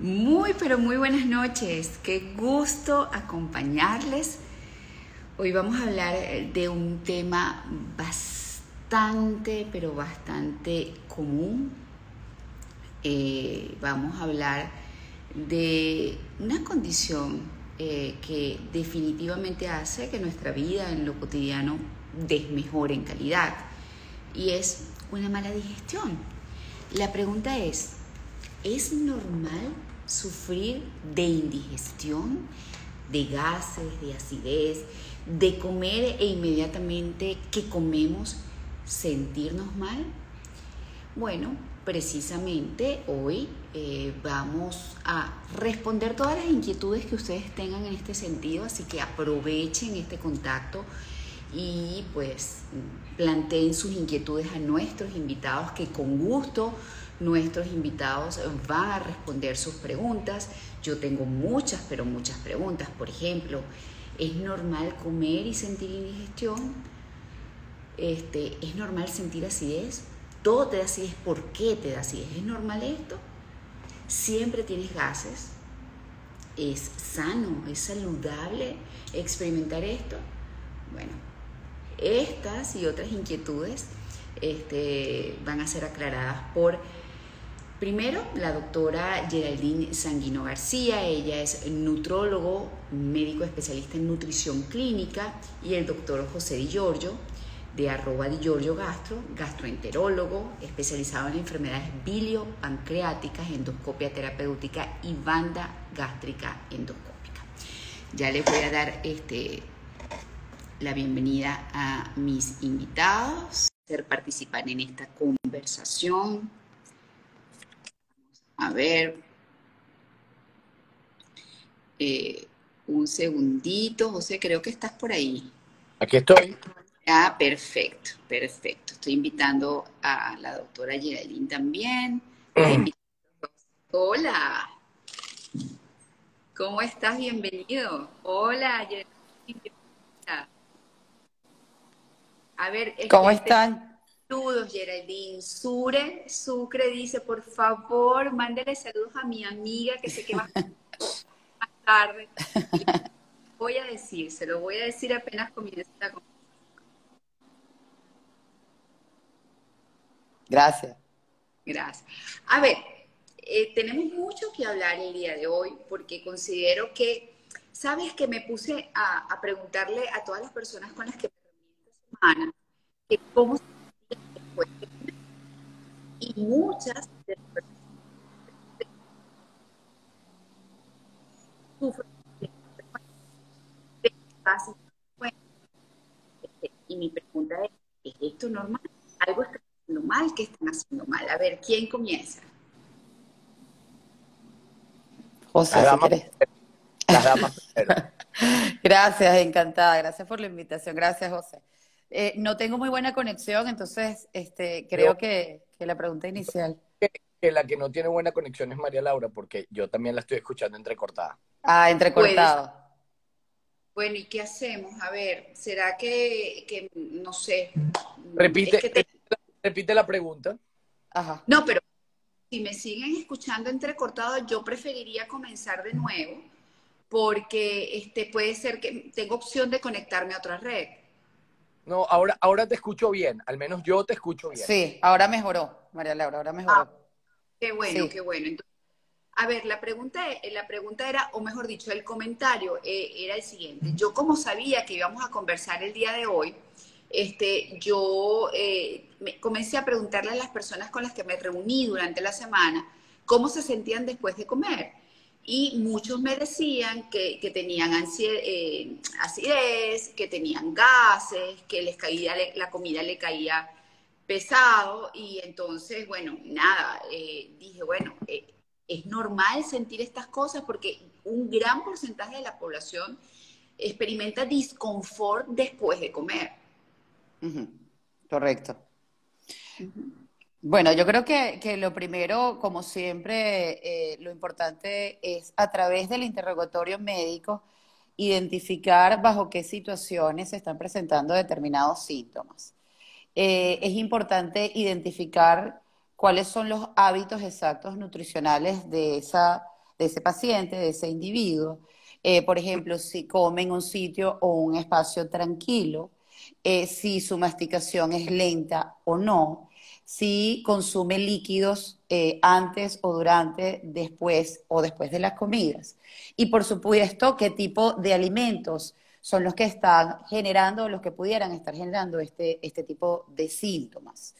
Muy, pero muy buenas noches. Qué gusto acompañarles. Hoy vamos a hablar de un tema bastante, pero bastante común. Eh, vamos a hablar de una condición eh, que definitivamente hace que nuestra vida en lo cotidiano desmejore en calidad y es una mala digestión. La pregunta es, ¿es normal sufrir de indigestión, de gases, de acidez, de comer e inmediatamente que comemos sentirnos mal? Bueno, precisamente hoy eh, vamos a responder todas las inquietudes que ustedes tengan en este sentido, así que aprovechen este contacto y pues planteen sus inquietudes a nuestros invitados que con gusto Nuestros invitados van a responder sus preguntas. Yo tengo muchas, pero muchas preguntas. Por ejemplo, ¿es normal comer y sentir indigestión? Este, ¿Es normal sentir acidez? ¿Todo te da acidez? ¿Por qué te da acidez? ¿Es normal esto? ¿Siempre tienes gases? ¿Es sano? ¿Es saludable experimentar esto? Bueno, estas y otras inquietudes este, van a ser aclaradas por Primero, la doctora Geraldine Sanguino García, ella es nutrólogo, médico especialista en nutrición clínica, y el doctor José Di Giorgio, de arroba Di Giorgio Gastro, gastroenterólogo, especializado en enfermedades biliopancreáticas, endoscopia terapéutica y banda gástrica endoscópica. Ya les voy a dar este, la bienvenida a mis invitados, a participar en esta conversación a ver. Eh, un segundito, José, creo que estás por ahí. Aquí estoy. Ah, perfecto, perfecto. Estoy invitando a la doctora Geraldine también. Hola. ¿Cómo estás? Bienvenido. Hola, Geraldine. A ver, ¿cómo este, están? Saludos, Geraldine. Sure, Sucre dice, por favor, mándele saludos a mi amiga que sé que va más tarde. Voy a decir, se lo voy a decir apenas comience la conversación. Gracias. Gracias. A ver, eh, tenemos mucho que hablar el día de hoy porque considero que, sabes que me puse a, a preguntarle a todas las personas con las que me reuní esta semana que cómo se y muchas de las personas sufren de y mi pregunta es, ¿es esto normal? ¿Algo está haciendo mal? ¿Qué están haciendo mal? A ver, ¿quién comienza? José, Gracias, encantada. Gracias por la invitación. Gracias, José. Eh, no tengo muy buena conexión, entonces este, creo que, la pregunta inicial. Que, la que no tiene buena conexión es María Laura, porque yo también la estoy escuchando entrecortada. Ah, entrecortado. Bueno, ¿y qué hacemos? A ver, ¿será que, no sé? Repite, repite, la pregunta. Ajá. No, pero si me siguen escuchando entrecortado, yo preferiría comenzar de nuevo, porque este, puede ser que tengo opción de conectarme a otra red. No, ahora, ahora te escucho bien, al menos yo te escucho bien. Sí, ahora mejoró, María Laura, ahora mejoró. Ah, qué bueno, qué bueno. a ver, la pregunta, la pregunta era, o mejor dicho, el comentario eh, era el siguiente. Yo como sabía que íbamos a conversar el día de hoy, este, yo eh, comencé a preguntarle a las personas con las que me reuní durante la semana cómo se sentían después de comer y muchos me decían que, tenían eh, acidez, que tenían gases, que les caía, la comida le caía pesado y entonces, bueno, nada, eh, dije, bueno, eh, es normal sentir estas cosas porque un gran porcentaje de la población experimenta disconfort después de comer. Correcto. Bueno, yo creo que, lo primero, como siempre, eh, lo importante es a través del interrogatorio médico identificar bajo qué situaciones se están presentando determinados síntomas. Eh, es importante identificar cuáles son los hábitos exactos nutricionales de esa, de ese paciente, de ese individuo. Eh, por ejemplo, si come en un sitio o un espacio tranquilo, si su masticación es lenta o no, si consume líquidos eh, antes o durante, después o después de las comidas. Y por supuesto, qué tipo de alimentos son los que están generando, los que pudieran estar generando este, este tipo de síntomas.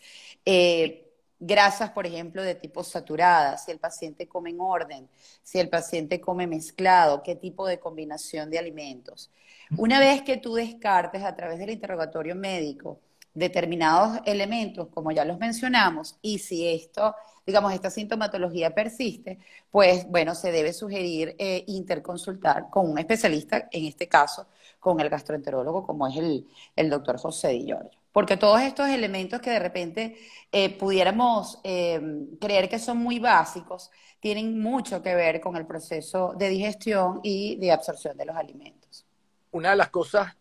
Eh, grasas, por ejemplo, de tipo saturada, si el paciente come en orden, si el paciente come mezclado, qué tipo de combinación de alimentos. Una vez que tú descartes a través del interrogatorio médico determinados elementos, como ya los mencionamos, y si esto, digamos, esta sintomatología persiste, pues bueno, se debe sugerir eh, interconsultar con un especialista, en este caso, con el gastroenterólogo, como es el, el doctor José Di Giorgio. Porque todos estos elementos que de repente eh, pudiéramos eh, creer que son muy básicos, tienen mucho que ver con el proceso de digestión y de absorción de los alimentos. Una de las cosas,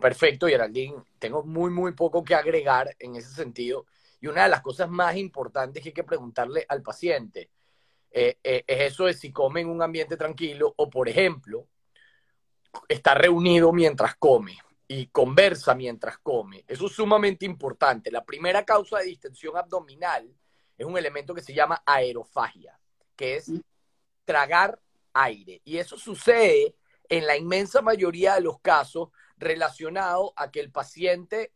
perfecto, Geraldine, tengo muy, muy poco que agregar en ese sentido. Y una de las cosas más importantes que hay que preguntarle al paciente eh, es eso de si come en un ambiente tranquilo o, por ejemplo, está reunido mientras come y conversa mientras come. Eso es sumamente importante. La primera causa de distensión abdominal es un elemento que se llama aerofagia, que es tragar aire. Y eso sucede en la inmensa mayoría de los casos relacionado a que el paciente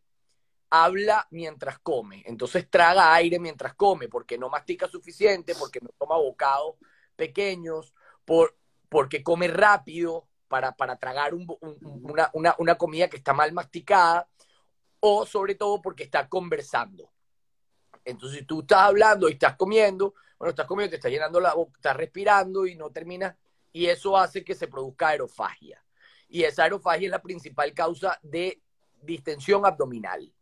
habla mientras come. Entonces traga aire mientras come porque no mastica suficiente, porque no toma bocados pequeños, por, porque come rápido, para, para tragar una, una, una comida que está mal masticada o sobre todo porque está conversando. Entonces, si tú estás hablando y estás comiendo, bueno, estás comiendo, te está llenando la boca, estás respirando y no terminas, y eso hace que se produzca aerofagia. Y esa aerofagia es la principal causa de distensión abdominal.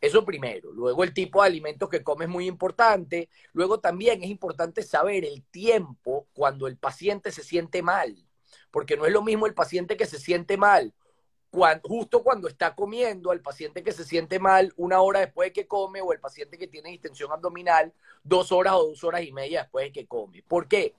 Eso primero. Luego el tipo de alimentos que comes es muy importante. Luego también es importante saber el tiempo cuando el paciente se siente mal porque no es lo mismo el paciente que se siente mal justo cuando está comiendo, al paciente que se siente mal una hora después de que come o el paciente que tiene distensión abdominal dos horas o dos horas y media después de que come. ¿Por qué?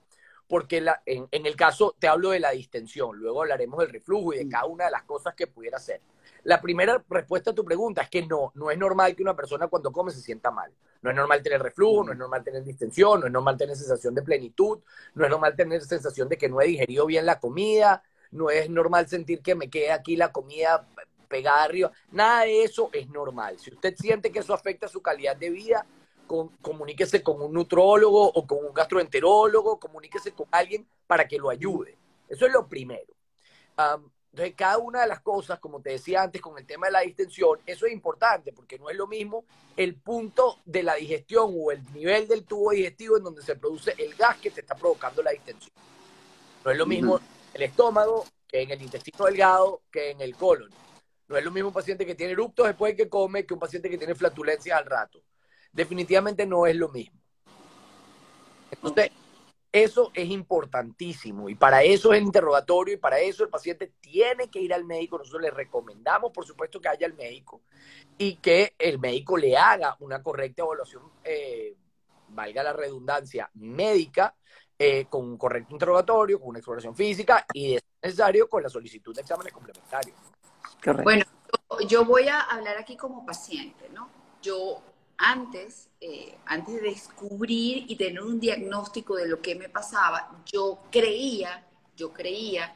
Porque en, en el caso, te hablo de la distensión, luego hablaremos del reflujo y de cada una de las cosas que pudiera hacer. La primera respuesta a tu pregunta es que no, no es normal que una persona cuando come se sienta mal. No es normal tener reflujo, no es normal tener distensión, no es normal tener sensación de plenitud, no es normal tener sensación de que no he digerido bien la comida, no es normal sentir que me quede aquí la comida pegada arriba. Nada de eso es normal. Si usted siente que eso afecta su calidad de vida, comuníquese con un nutrólogo o con un gastroenterólogo, comuníquese con alguien para que lo ayude. Eso es lo primero. Entonces, cada una de las cosas, como te decía antes, con el tema de la distensión, eso es importante porque no es lo mismo el punto de la digestión o el nivel del tubo digestivo en donde se produce el gas que te está provocando la distensión. No es lo mismo el estómago que en el intestino delgado que en el colon. No es lo mismo un paciente que tiene eruptos después de que come que un paciente que tiene flatulencias al rato. Definitivamente no es lo mismo. Entonces, eso es importantísimo y para eso es el interrogatorio y para eso el paciente tiene que ir al médico. Nosotros le recomendamos, por supuesto, que haya el médico y que el médico le haga una correcta evaluación, eh, valga la redundancia, médica, eh, con un correcto interrogatorio, con una exploración física y, es necesario, con la solicitud de exámenes complementarios. Bueno, yo voy a hablar aquí como paciente, ¿no? Yo antes, eh, antes de descubrir y tener un diagnóstico de lo que me pasaba, yo creía, yo creía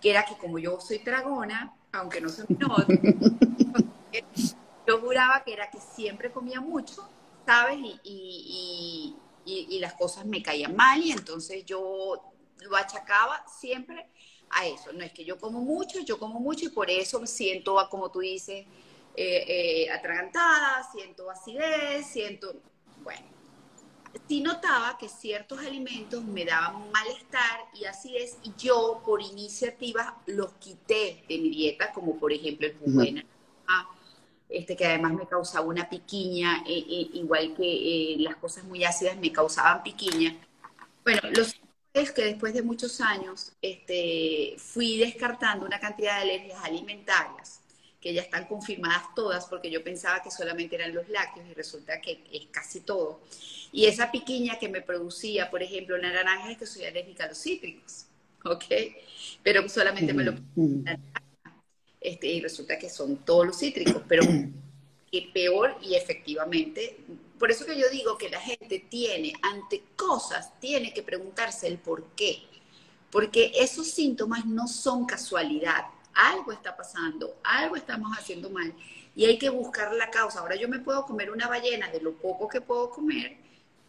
que era que como yo soy dragona, aunque no se me note, yo juraba que era que siempre comía mucho, ¿sabes? Y, y, las cosas me caían mal y entonces yo lo achacaba siempre a eso. No es que yo como mucho, yo como mucho y por eso me siento, como tú dices, eh, eh, atragantada, siento acidez, siento, bueno, sí notaba que ciertos alimentos me daban malestar y es, y yo por iniciativa los quité de mi dieta, como por ejemplo el jugo este, que además me causaba una piquiña, eh, igual que las cosas muy ácidas me causaban piquiña. Bueno, lo cierto es que después de muchos años este, fui descartando una cantidad de alergias alimentarias que ya están confirmadas todas, porque yo pensaba que solamente eran los lácteos y resulta que es casi todo. Y esa piquiña que me producía, por ejemplo, la naranja es que soy alérgica a los cítricos, ¿ok? Pero solamente me lo este, y resulta que son todos los cítricos, pero que peor y efectivamente. Por eso que yo digo que la gente tiene, ante cosas, tiene que preguntarse el por qué. Porque esos síntomas no son casualidad. Algo está pasando, algo estamos haciendo mal y hay que buscar la causa. Ahora yo me puedo comer una ballena de lo poco que puedo comer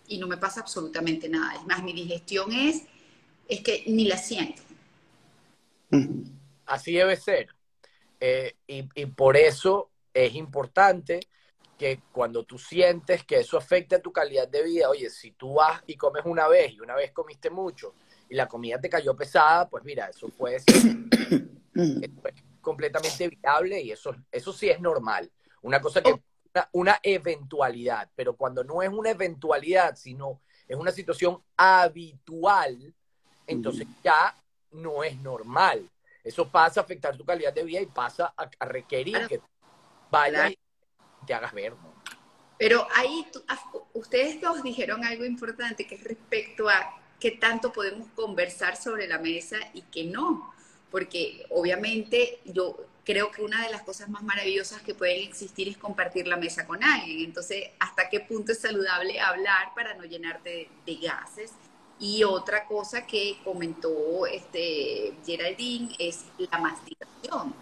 y no me pasa absolutamente nada. Es más, mi digestión es, es que ni la siento. Así debe ser. Eh, y, y, por eso es importante que cuando tú sientes que eso afecta a tu calidad de vida, oye, si tú vas y comes una vez y una vez comiste mucho y la comida te cayó pesada, pues mira, eso puede ser completamente viable y eso, eso sí es normal. Una cosa que, una, una eventualidad, pero cuando no es una eventualidad, sino es una situación habitual, entonces ya no es normal. Eso pasa a afectar tu calidad de vida y pasa a, requerir que vayas y te hagas ver. Pero ahí ustedes dos dijeron algo importante que es respecto a qué tanto podemos conversar sobre la mesa y qué no. Porque obviamente yo creo que una de las cosas más maravillosas que pueden existir es compartir la mesa con alguien. Entonces, ¿hasta qué punto es saludable hablar para no llenarte de gases? Y otra cosa que comentó este Geraldine es la masticación.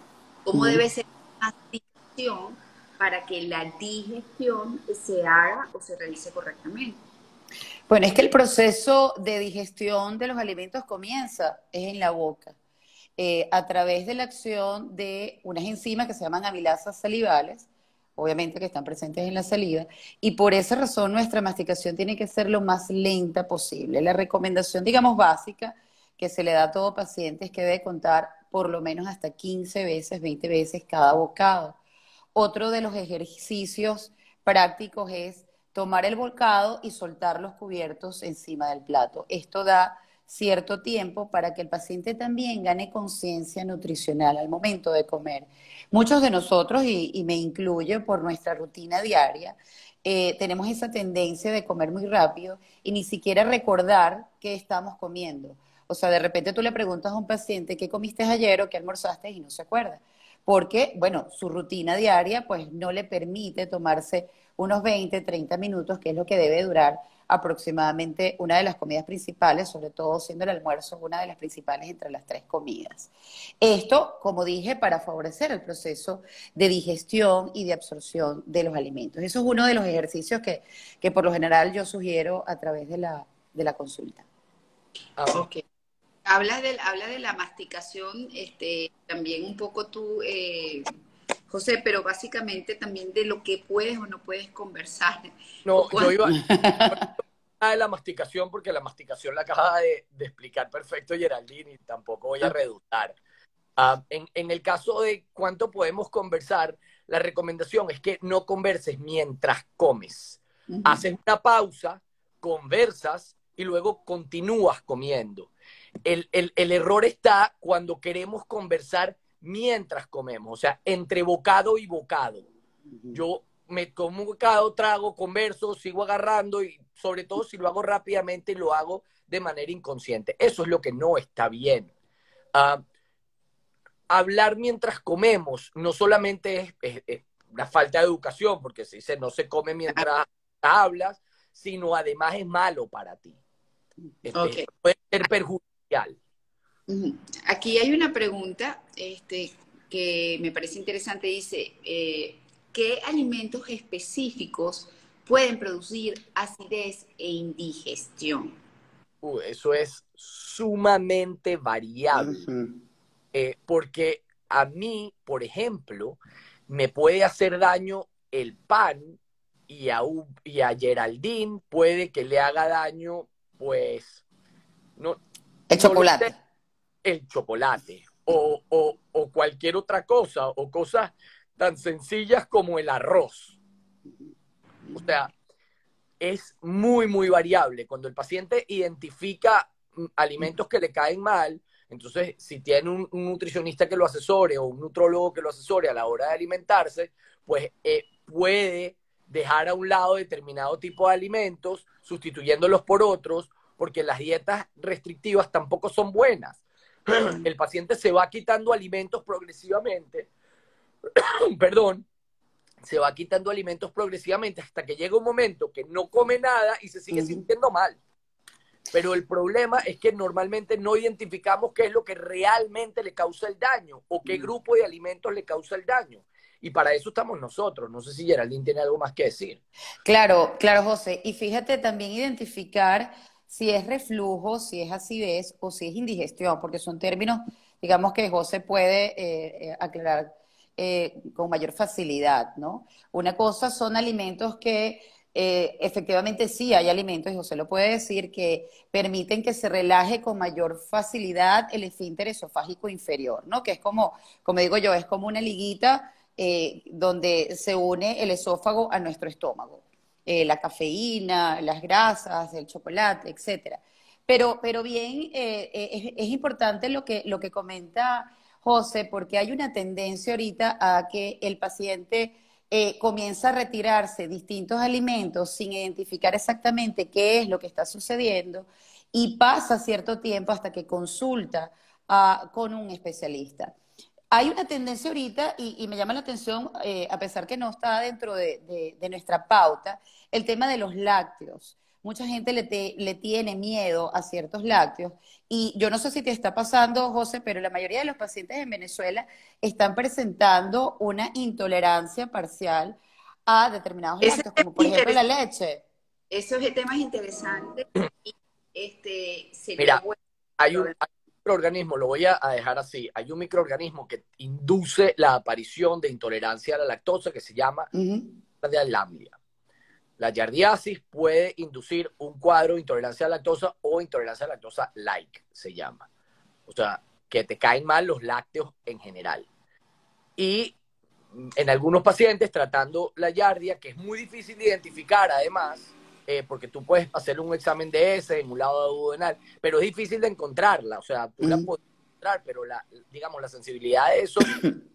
¿Cómo debe ser la masticación para que la digestión se haga o se realice correctamente? Bueno, es que el proceso de digestión de los alimentos comienza es en la boca, eh, a través de la acción de unas enzimas que se llaman amilasas salivales, obviamente que están presentes en la salida, y por esa razón nuestra masticación tiene que ser lo más lenta posible. La recomendación, digamos, básica que se le da a todo paciente es que debe contar por lo menos hasta 15 veces, 20 veces cada bocado. Otro de los ejercicios prácticos es tomar el bocado y soltar los cubiertos encima del plato. Esto da cierto tiempo para que el paciente también gane conciencia nutricional al momento de comer. Muchos de nosotros, y, me incluyo por nuestra rutina diaria, eh, tenemos esa tendencia de comer muy rápido y ni siquiera recordar qué estamos comiendo. O sea, de repente tú le preguntas a un paciente qué comiste ayer o qué almorzaste y no se acuerda. Porque, bueno, su rutina diaria pues no le permite tomarse unos 20, 30 minutos, que es lo que debe durar aproximadamente una de las comidas principales, sobre todo siendo el almuerzo una de las principales entre las tres comidas. Esto, como dije, para favorecer el proceso de digestión y de absorción de los alimentos. Eso es uno de los ejercicios que, que por lo general yo sugiero a través de la, de la consulta. Ah, ok. Hablas de, habla de la masticación, este, también un poco tú... Eh, José, pero básicamente también de lo que puedes o no puedes conversar. No, yo iba a de la masticación porque la masticación la acaba de, explicar perfecto Geraldine y tampoco voy a redundar. Ah, en, el caso de cuánto podemos conversar, la recomendación es que no converses mientras comes. Haces una pausa, conversas y luego continúas comiendo. El error está cuando queremos conversar mientras comemos, o sea, entre bocado y bocado. Yo me tomo un bocado, trago, converso, sigo agarrando y sobre todo si lo hago rápidamente lo hago de manera inconsciente. Eso es lo que no está bien. Ah, hablar mientras comemos no solamente es, una falta de educación, porque se dice no se come mientras hablas, sino además es malo para ti. Este, puede ser perjudicial. Aquí hay una pregunta este, que me parece interesante. Dice, eh, ¿qué alimentos específicos pueden producir acidez e indigestión? Uh, eso es sumamente variable. Eh, porque a mí, por ejemplo, me puede hacer daño el pan y a, y a Geraldine puede que le haga daño, pues, no, el chocolate el chocolate o, o, cualquier otra cosa o cosas tan sencillas como el arroz. O sea, es muy, muy variable. Cuando el paciente identifica mm, alimentos que le caen mal, Entonces, si tiene un, nutricionista que lo asesore o un nutrólogo que lo asesore a la hora de alimentarse, pues eh, puede dejar a un lado determinado tipo de alimentos, sustituyéndolos por otros, porque las dietas restrictivas tampoco son buenas. El paciente se va quitando alimentos progresivamente, perdón, se va quitando alimentos progresivamente hasta que llega un momento que no come nada y se sigue sintiendo mal. Pero el problema es que normalmente no identificamos qué es lo que realmente le causa el daño o qué grupo de alimentos le causa el daño. Y para eso estamos nosotros. No sé si Geraldine tiene algo más que decir. Claro, claro, José. Y fíjate también identificar si es reflujo, si es acidez o si es indigestión, porque son términos, digamos, que José puede eh, eh, aclarar eh, con mayor facilidad, ¿no? Una cosa son alimentos que eh, efectivamente sí hay alimentos, y José lo puede decir, que permiten que se relaje con mayor facilidad el esfínter esofágico inferior, ¿no? Que es como, como digo yo, es como una liguita eh, donde se une el esófago a nuestro estómago. La cafeína, las grasas, el chocolate, etcétera. Pero, pero bien, es, es, importante lo que, lo que comenta José, porque hay una tendencia ahorita a que el paciente eh, comienza a retirarse distintos alimentos sin identificar exactamente qué es lo que está sucediendo y pasa cierto tiempo hasta que consulta con un especialista. Hay una tendencia ahorita, y, me llama la atención, eh, a pesar que no está dentro de nuestra pauta, el tema de los lácteos mucha gente le, le, tiene miedo a ciertos lácteos. Y yo no sé si te está pasando, José, pero la mayoría de los pacientes en Venezuela están presentando una intolerancia parcial a determinados lácteos, como por ejemplo la leche. Esos temas interesantes. Este, Mira, hay un, microorganismo, lo voy a, dejar así, hay un microorganismo que induce la aparición de intolerancia a la lactosa que se llama la de Lamblia. La yardiasis puede inducir un cuadro de intolerancia a la lactosa o intolerancia a la lactosa like, se llama. O sea, que te caen mal los lácteos en general. Y en algunos pacientes tratando la yardia, que es muy difícil de identificar además, eh, porque tú puedes hacer un examen de ese en un lado duodenal, pero es difícil de encontrarla, o sea, tú la puedes encontrar, pero la, digamos, la sensibilidad de esos,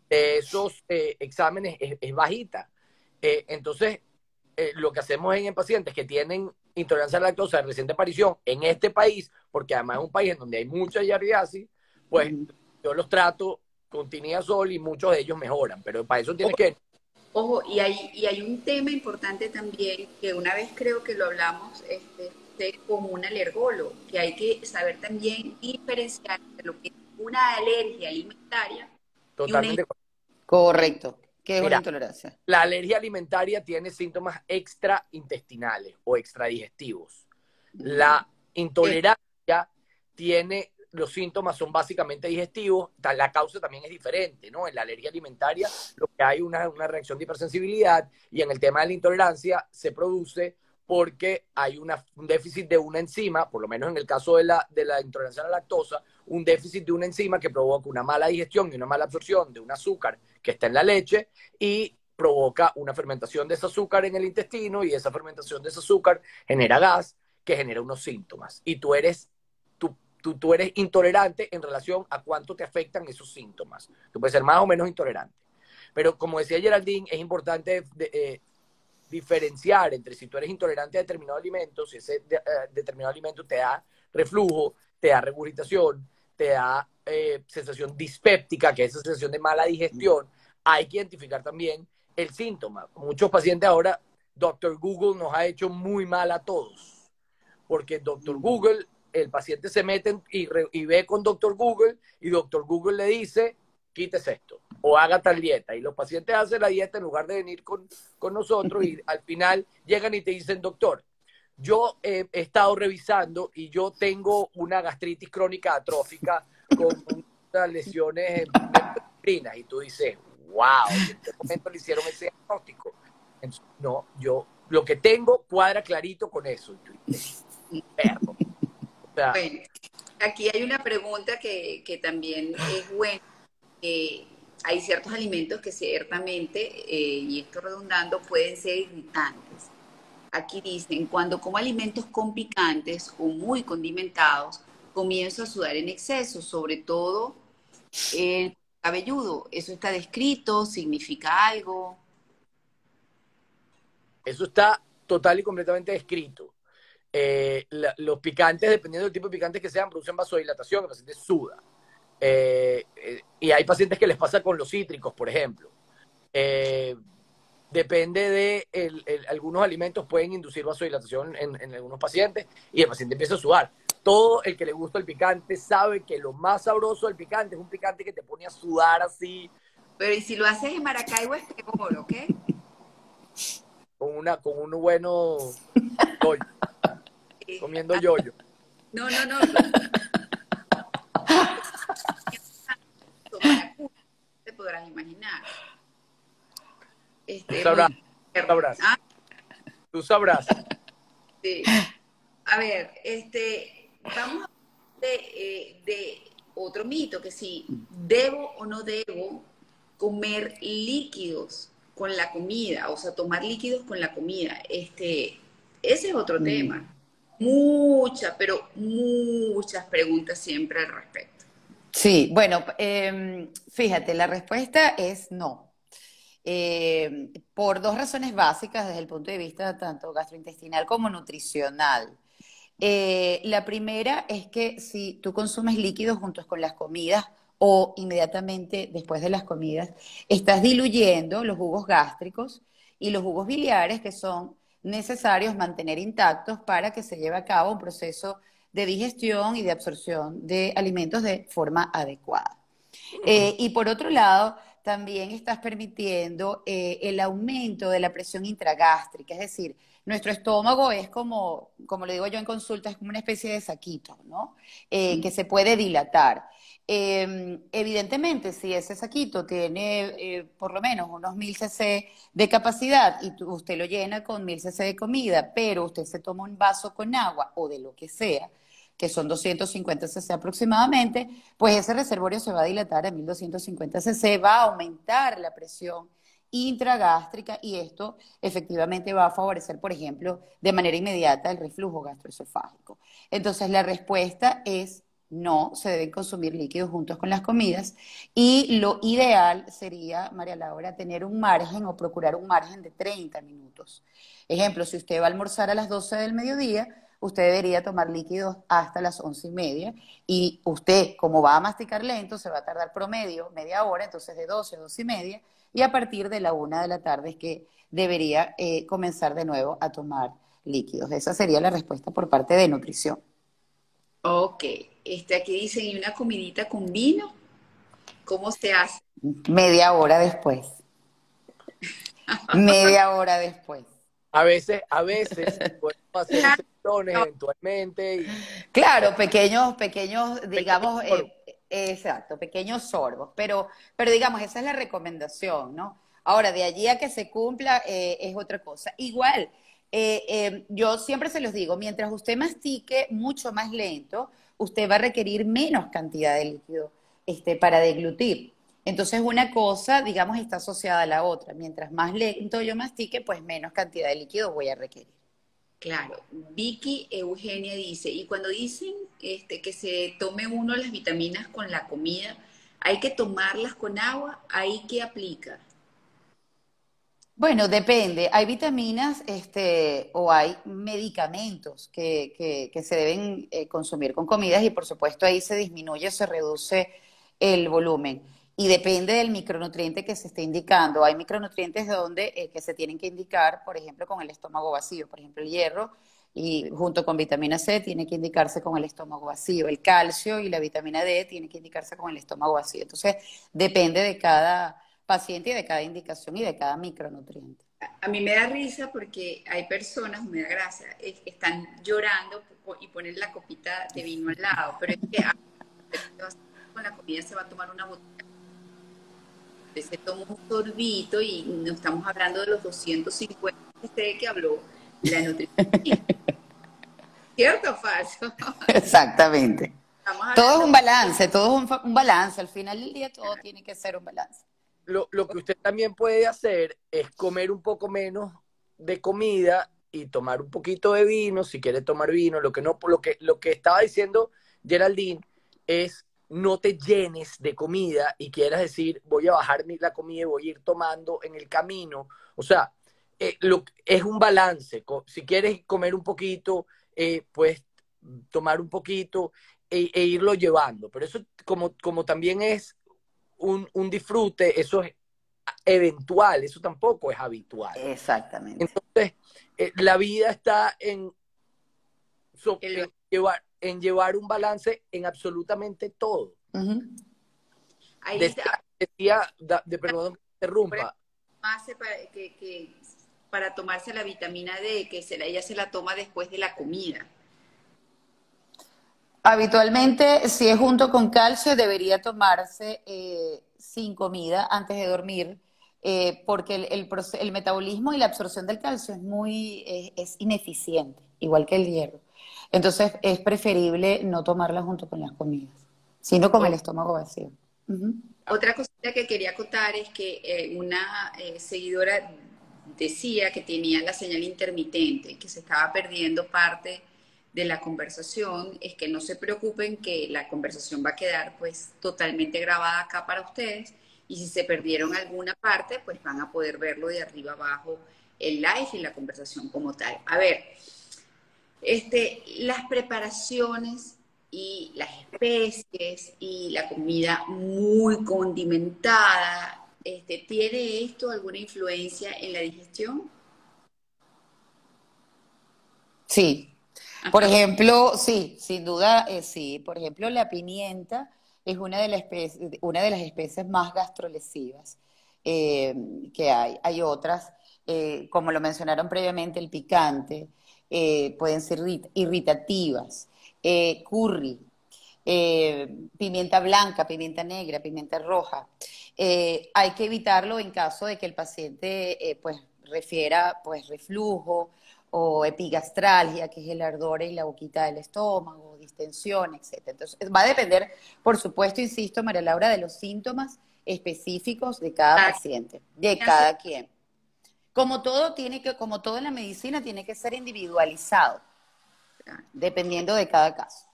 de esos eh, exámenes es, bajita. Eh, entonces, lo que hacemos en, pacientes que tienen intolerancia a la lactosa de reciente aparición en este país, porque además es un país en donde hay mucha yardiasis, pues yo los trato con tinidazol y muchos de ellos mejoran, pero para eso tienes que... Ojo, y hay, y hay un tema importante también, que una vez creo que lo hablamos este, de, como un alergólogo, que hay que saber también diferenciar entre lo que es una alergia alimentaria. Totalmente. Correcto. ¿Qué es una intolerancia? La alergia alimentaria tiene síntomas extraintestinales o extradigestivos. La intolerancia tiene, los síntomas son básicamente digestivos, la causa también es diferente, ¿no? En la alergia alimentaria lo que hay una, una reacción de hipersensibilidad y en el tema de la intolerancia se produce porque hay un déficit de una enzima, por lo menos en el caso de la, de la intolerancia a la lactosa, un déficit de una enzima que provoca una mala digestión y una mala absorción de un azúcar que está en la leche y provoca una fermentación de ese azúcar en el intestino y esa fermentación de ese azúcar genera gas que genera unos síntomas. Y tú eres, tú, tú, eres intolerante en relación a cuánto te afectan esos síntomas. Tú puedes ser más o menos intolerante. Pero como decía Geraldine, es importante eh, diferenciar entre si tú eres intolerante a determinado alimento, si ese eh, determinado alimento te da reflujo, te da regurgitación, te da eh, sensación dispéptica, que es esa sensación de mala digestión, hay que identificar también el síntoma. Muchos pacientes ahora, Doctor Google nos ha hecho muy mal a todos, porque Doctor Google, el paciente se mete y, ve con Doctor Google y Doctor Google le dice, quítese esto o haga tal dieta. Y los pacientes hacen la dieta en lugar de venir con, nosotros y al final llegan y te dicen, doctor, yo he estado revisando y yo tengo una gastritis crónica atrófica con unas lesiones en y tú dices, wow, ¿en qué momento le hicieron ese diagnóstico? no, yo lo que tengo cuadra clarito con eso. Aquí hay una pregunta que, que también es buena hay ciertos alimentos que ciertamente, eh, y esto redundando, pueden ser irritantes. Aquí dicen, cuando como alimentos con picantes o muy condimentados, comienzo a sudar en exceso, sobre todo el cabelludo. ¿Eso está descrito? ¿Significa algo? Eso está total y completamente descrito. Eh, los picantes, dependiendo del tipo de picantes que sean, producen vasodilatación, el paciente suda. Eh, eh, y hay pacientes que les pasa con los cítricos, por ejemplo. depende de algunos alimentos pueden inducir vasodilatación en, en, algunos pacientes y el paciente empieza a sudar. Todo el que le gusta el picante sabe que lo más sabroso del picante es un picante que te pone a sudar así. Pero ¿y si lo haces en Maracaibo es peor, qué? Con, una, con un bueno comiendo yoyo. No, no, no. Te podrás imaginar. Este, tú sabrás. Tú sabrás. ¿Ah? Tú sabrás. Sí. A ver, este, vamos a hablar de, eh, de otro mito, que si debo o no debo comer líquidos con la comida, o sea, tomar líquidos con la comida. Este, ese es otro mm. tema muchas, pero muchas preguntas siempre al respecto. Sí, bueno, em, fíjate, la respuesta es no. Em, por dos razones básicas desde el punto de vista tanto gastrointestinal como nutricional. Eh, la primera es que si tú consumes líquidos juntos con las comidas o inmediatamente después de las comidas, estás diluyendo los jugos gástricos y los jugos biliares, que son necesarios mantener intactos para que se lleve a cabo un proceso de digestión y de absorción de alimentos de forma adecuada. Eh, y por otro lado, también estás permitiendo eh, el aumento de la presión intragástrica, es decir, nuestro estómago es como, como le digo yo en consulta, es como una especie de saquito, ¿no? Eh, que se puede dilatar. Em, evidentemente, si ese saquito tiene eh, por lo menos unos 1000 cc de capacidad y usted lo llena con 1000 cc de comida, pero usted se toma un vaso con agua o de lo que sea, que son 250 cc aproximadamente, pues ese reservorio se va a dilatar a 1250 cc, va a aumentar la presión intragástrica y esto efectivamente va a favorecer, por ejemplo, de manera inmediata el reflujo gastroesofágico. Entonces, la respuesta es no, se deben consumir líquidos juntos con las comidas y lo ideal sería, María Laura, tener un margen o procurar un margen de 30 minutos. Ejemplo, si usted va a almorzar a las 12 del mediodía, usted debería tomar líquidos hasta las once y media y usted, como va a masticar lento, se va a tardar promedio media hora, entonces de 12 a 12 y media y a partir de la una de la tarde es que debería eh, comenzar de nuevo a tomar líquidos. Esa sería la respuesta por parte de nutrición. Ok, este, aquí dicen, ¿y una comidita con vino? ¿Cómo se hace? Media hora después. Media hora después. A veces, a veces podemos hacer eventualmente. Claro, pequeños, pequeños, digamos, eh, exacto, pequeños sorbos, pero, pero digamos, esa es la recomendación, ¿no? Ahora, de allí a que se cumpla eh, es otra cosa. Igual, eh, eh, yo siempre se los digo, mientras usted mastique mucho más lento, usted va a requerir menos cantidad de líquido este, para deglutir. Entonces una cosa, digamos, está asociada a la otra. Mientras más lento yo mastique, pues menos cantidad de líquido voy a requerir. Claro, Vicky Eugenia dice, y cuando dicen este, que se tome uno las vitaminas con la comida, ¿hay que tomarlas con agua? ¿Ahí qué aplica? Bueno, depende. Hay vitaminas este, o hay medicamentos que, que, se deben eh, consumir con comidas y por supuesto ahí se disminuye, se reduce el volumen. Y depende del micronutriente que se esté indicando. Hay micronutrientes donde eh, que se tienen que indicar, por ejemplo, con el estómago vacío. Por ejemplo, el hierro y junto con vitamina C tiene que indicarse con el estómago vacío. El calcio y la vitamina D tiene que indicarse con el estómago vacío. Entonces, depende de cada paciente y de cada indicación y de cada micronutriente. A mí me da risa porque hay personas, me da gracia, que están llorando y ponen la copita de vino al lado, pero es que con la comida se va a tomar una botella. Se toma un sorbito y no estamos hablando de los 250 que habló la nutrición. ¿Cierto o falso? Exactamente. Todo es un balance, todo es un balance. Al final del día todo tiene que ser un balance lo, lo que usted también puede hacer es comer un poco menos de comida y tomar un poquito de vino, si quiere tomar vino, lo que no, lo que, lo que estaba diciendo Geraldine, es no te llenes de comida y quieras decir, voy a bajar la comida y voy a ir tomando en el camino. O sea, eh, lo, es un balance. Si quieres comer un poquito, eh, pues tomar un poquito e, e, irlo llevando. Pero eso como, como también es un, un disfrute, eso es eventual, eso tampoco es habitual. Exactamente. Entonces, eh, la vida está en, en, llevar, en llevar un balance en absolutamente todo. Ahí decía, decía de, perdón que interrumpa. Para, que, que, para tomarse la vitamina D, que se la, ella se la toma después de la comida. Habitualmente, si es junto con calcio, debería tomarse eh, sin comida antes de dormir, eh, porque el, el, metabolismo y la absorción del calcio es muy es ineficiente, igual que el hierro. Entonces es preferible no tomarla junto con las comidas, sino con el estómago vacío. Otra cosita que quería contar es que eh, una eh, seguidora decía que tenía la señal intermitente, que se estaba perdiendo parte de la conversación, es que no se preocupen que la conversación va a quedar pues totalmente grabada acá para ustedes y si se perdieron alguna parte pues van a poder verlo de arriba abajo el live y la conversación como tal. A ver, este, las preparaciones y las especies y la comida muy condimentada, este, ¿tiene esto alguna influencia en la digestión? Sí. Por ejemplo, sí, sin duda, eh, sí. Por ejemplo, la pimienta es una de, las especies, una de las especies más gastrolesivas eh, que hay. Hay otras, eh, como lo mencionaron previamente, el picante, pueden ser irritativas, curry, eh, pimienta blanca, pimienta negra, pimienta roja. hay que evitarlo en caso de que el paciente pues refiera pues reflujo o epigastralgia, que es el ardor y la boquita del estómago, distensión, etc. Entonces, va a depender, por supuesto, insisto, María Laura, de los síntomas específicos de cada paciente, de cada quien. Como todo tiene que, como todo en la medicina, tiene que ser individualizado, dependiendo de cada caso.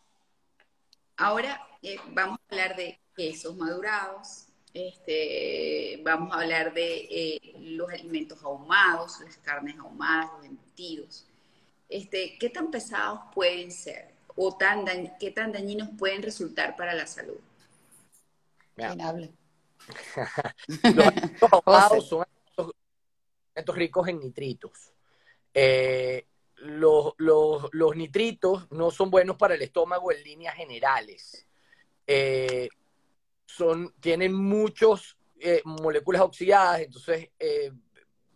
Ahora eh, vamos a hablar de quesos madurados, este, vamos a hablar de eh, los alimentos ahumados, las carnes ahumadas, los embutidos. Este, ¿Qué tan pesados pueden ser o tan qué tan dañinos pueden resultar para la salud? ¿Quién hable? los alimentos ahumados son alimentos ricos en nitritos. Eh, los, nitritos no son buenos para el estómago en líneas generales. Eh, son, tienen muchas eh, moléculas oxidadas, entonces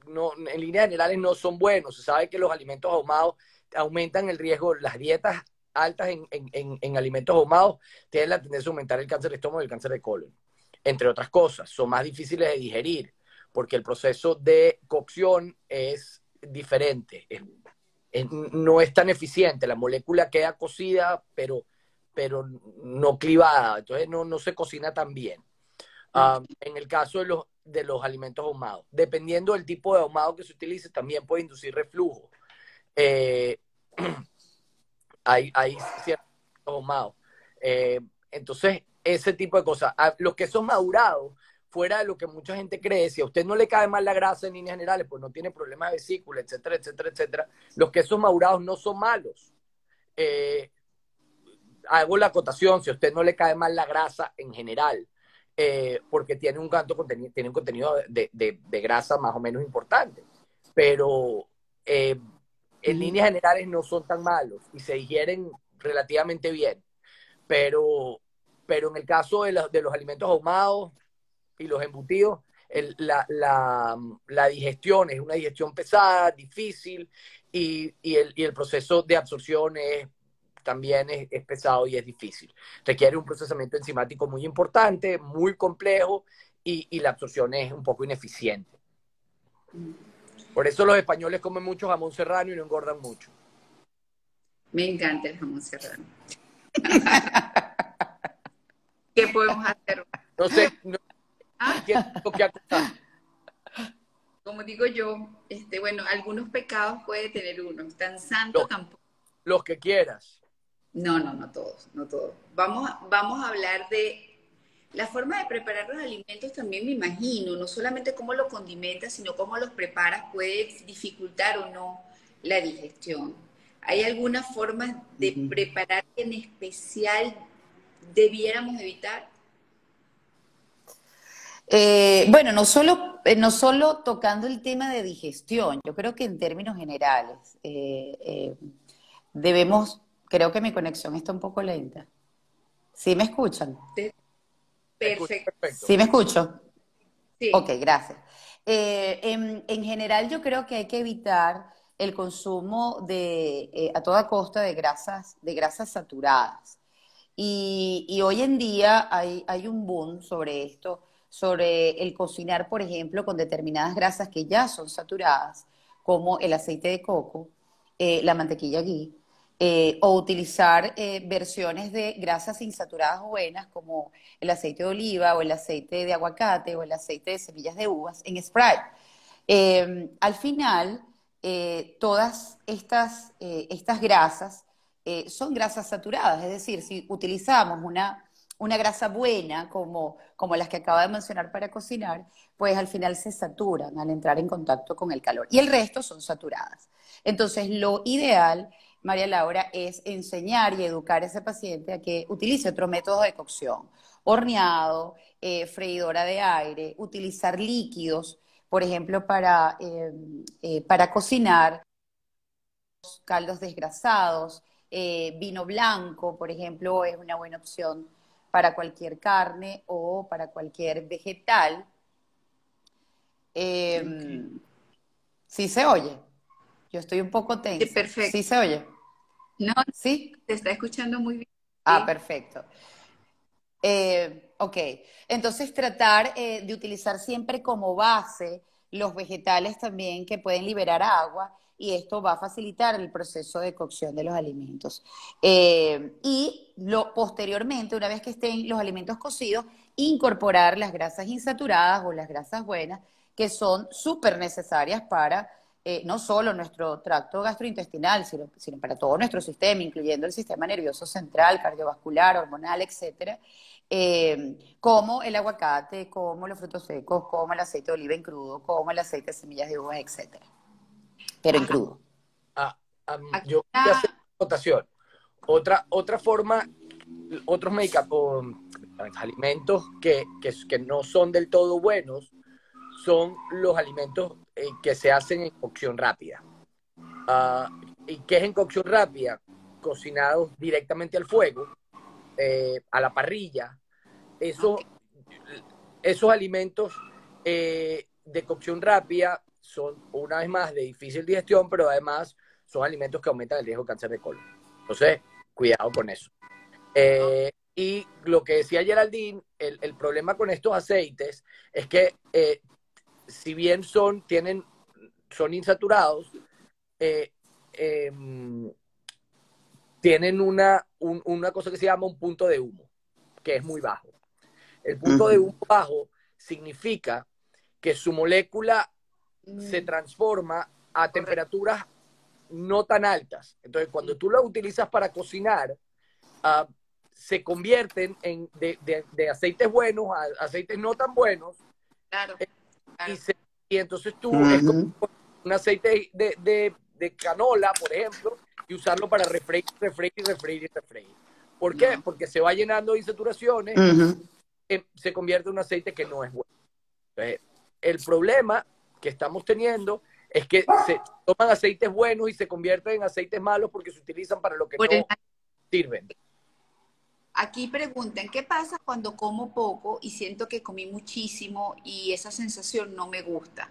no, en líneas generales no son buenos. Se sabe que los alimentos ahumados aumentan el riesgo, las dietas altas en, en, alimentos ahumados tienen la tendencia a aumentar el cáncer de estómago y el cáncer de colon, entre otras cosas. Son más difíciles de digerir porque el proceso de cocción es diferente, no es tan eficiente, la molécula queda cocida, pero, pero no clivada, entonces no, no se cocina tan bien. En el caso de los, de los alimentos ahumados, dependiendo del tipo de ahumado que se utilice, también puede inducir reflujo. Eh, hay, hay ciertos ahumados. Eh, entonces, ese tipo de cosas. Los quesos madurados fuera de lo que mucha gente cree, si a usted no le cae mal la grasa en líneas generales, pues no tiene problemas de vesícula, etcétera, etcétera, etcétera, los quesos madurados no son malos. Eh, hago la acotación, si a usted no le cae mal la grasa en general, eh, porque tiene un, canto contenido, tiene un contenido de, grasa más o menos importante, pero eh, en líneas generales no son tan malos y se digieren relativamente bien, pero, pero en el caso de, de los alimentos ahumados, y los embutidos, la, la, digestión es una digestión pesada, difícil, y, y, el, y el, proceso de absorción es, también es, es, pesado y es difícil. Requiere un procesamiento enzimático muy importante, muy complejo, y, y la absorción es un poco ineficiente. Por eso los españoles comen mucho jamón serrano y no engordan mucho. Me encanta el jamón serrano. ¿Qué podemos hacer? No sé, no, Como digo yo, este, bueno, algunos pecados puede tener uno, tan santo tampoco. Los que quieras. No, no, no todos, no todos. Vamos, vamos a hablar de la forma de preparar los alimentos también me imagino, no solamente cómo los condimentas, sino cómo los preparas puede dificultar o no la digestión. ¿Hay alguna forma de preparar que en especial debiéramos evitar? Eh, bueno, no solo, eh, no solo tocando el tema de digestión, yo creo que en términos generales eh, debemos, creo que mi conexión está un poco lenta. ¿Sí me escuchan? Perfecto. ¿Sí me escucho? Sí. Ok, gracias. En, en, general yo creo que hay que evitar el consumo de, a toda costa de grasas, de grasas saturadas. Y, y hoy en día hay, hay un boom sobre esto sobre el cocinar, por ejemplo, con determinadas grasas que ya son saturadas, como el aceite de coco, eh, la mantequilla ghee, eh, o utilizar eh, versiones de grasas insaturadas buenas como el aceite de oliva o el aceite de aguacate o el aceite de semillas de uvas en spray. al final, todas estas, estas grasas son grasas saturadas, es decir, si utilizamos una una grasa buena como, como las que acaba de mencionar para cocinar, pues al final se saturan al entrar en contacto con el calor. Y el resto son saturadas. Entonces, lo ideal, María Laura, es enseñar y educar a ese paciente a que utilice otro método de cocción. Horneado, eh, freidora de aire, utilizar líquidos, por ejemplo, para, eh, eh, para cocinar caldos desgrasados, vino blanco, por ejemplo, es una buena opción para cualquier carne o para cualquier vegetal. Em, sí se oye. Yo estoy un poco tensa. Sí, perfecto. ¿Sí se oye? No, sí. Te está escuchando muy bien. Ah, perfecto. Eh, ok, entonces tratar eh, de utilizar siempre como base los vegetales también que pueden liberar agua y esto va a facilitar el proceso de cocción de los alimentos. Eh, y lo, posteriormente, una vez que estén los alimentos cocidos, incorporar las grasas insaturadas o las grasas buenas, que son súper necesarias para eh, no solo nuestro tracto gastrointestinal, sino, sino, para todo nuestro sistema, incluyendo el sistema nervioso central, cardiovascular, hormonal, etcétera, eh, como el aguacate, como los frutos secos, como el aceite de oliva en crudo, como el aceite de semillas de uvas, etcétera pero en crudo. Ah, yo voy a hacer votación. Otra, otra forma, otros medicamentos, alimentos que, que, no son del todo buenos son los alimentos que se hacen en cocción rápida. Ah, ¿Y qué es en cocción rápida? Cocinados directamente al fuego, eh, a la parrilla. Eso, Esos alimentos eh, de cocción rápida son, una vez más, de difícil digestión, pero además son alimentos que aumentan el riesgo de cáncer de colon. Entonces, cuidado con eso. Eh, y lo que decía Geraldine, el, el, problema con estos aceites es que eh, si bien son, tienen, son insaturados, eh, em, tienen una, una cosa que se llama un punto de humo, que es muy bajo. El punto de humo bajo significa que su molécula se mm. transforma a temperaturas no tan altas. Entonces, cuando tú lo utilizas para cocinar, ah, se convierten en de, aceites buenos a aceites no tan buenos. Claro. Eh, y, entonces tú es como un aceite de, canola, por ejemplo, y usarlo para refreír, refreír, refreír y refreír. ¿Por qué? Porque se va llenando de insaturaciones, eh, se convierte en un aceite que no es bueno. Entonces, el problema que estamos teniendo es que se toman aceites buenos y se convierten en aceites malos porque se utilizan para lo que no sirven. Aquí preguntan, ¿qué pasa cuando como poco y siento que comí muchísimo y esa sensación no me gusta?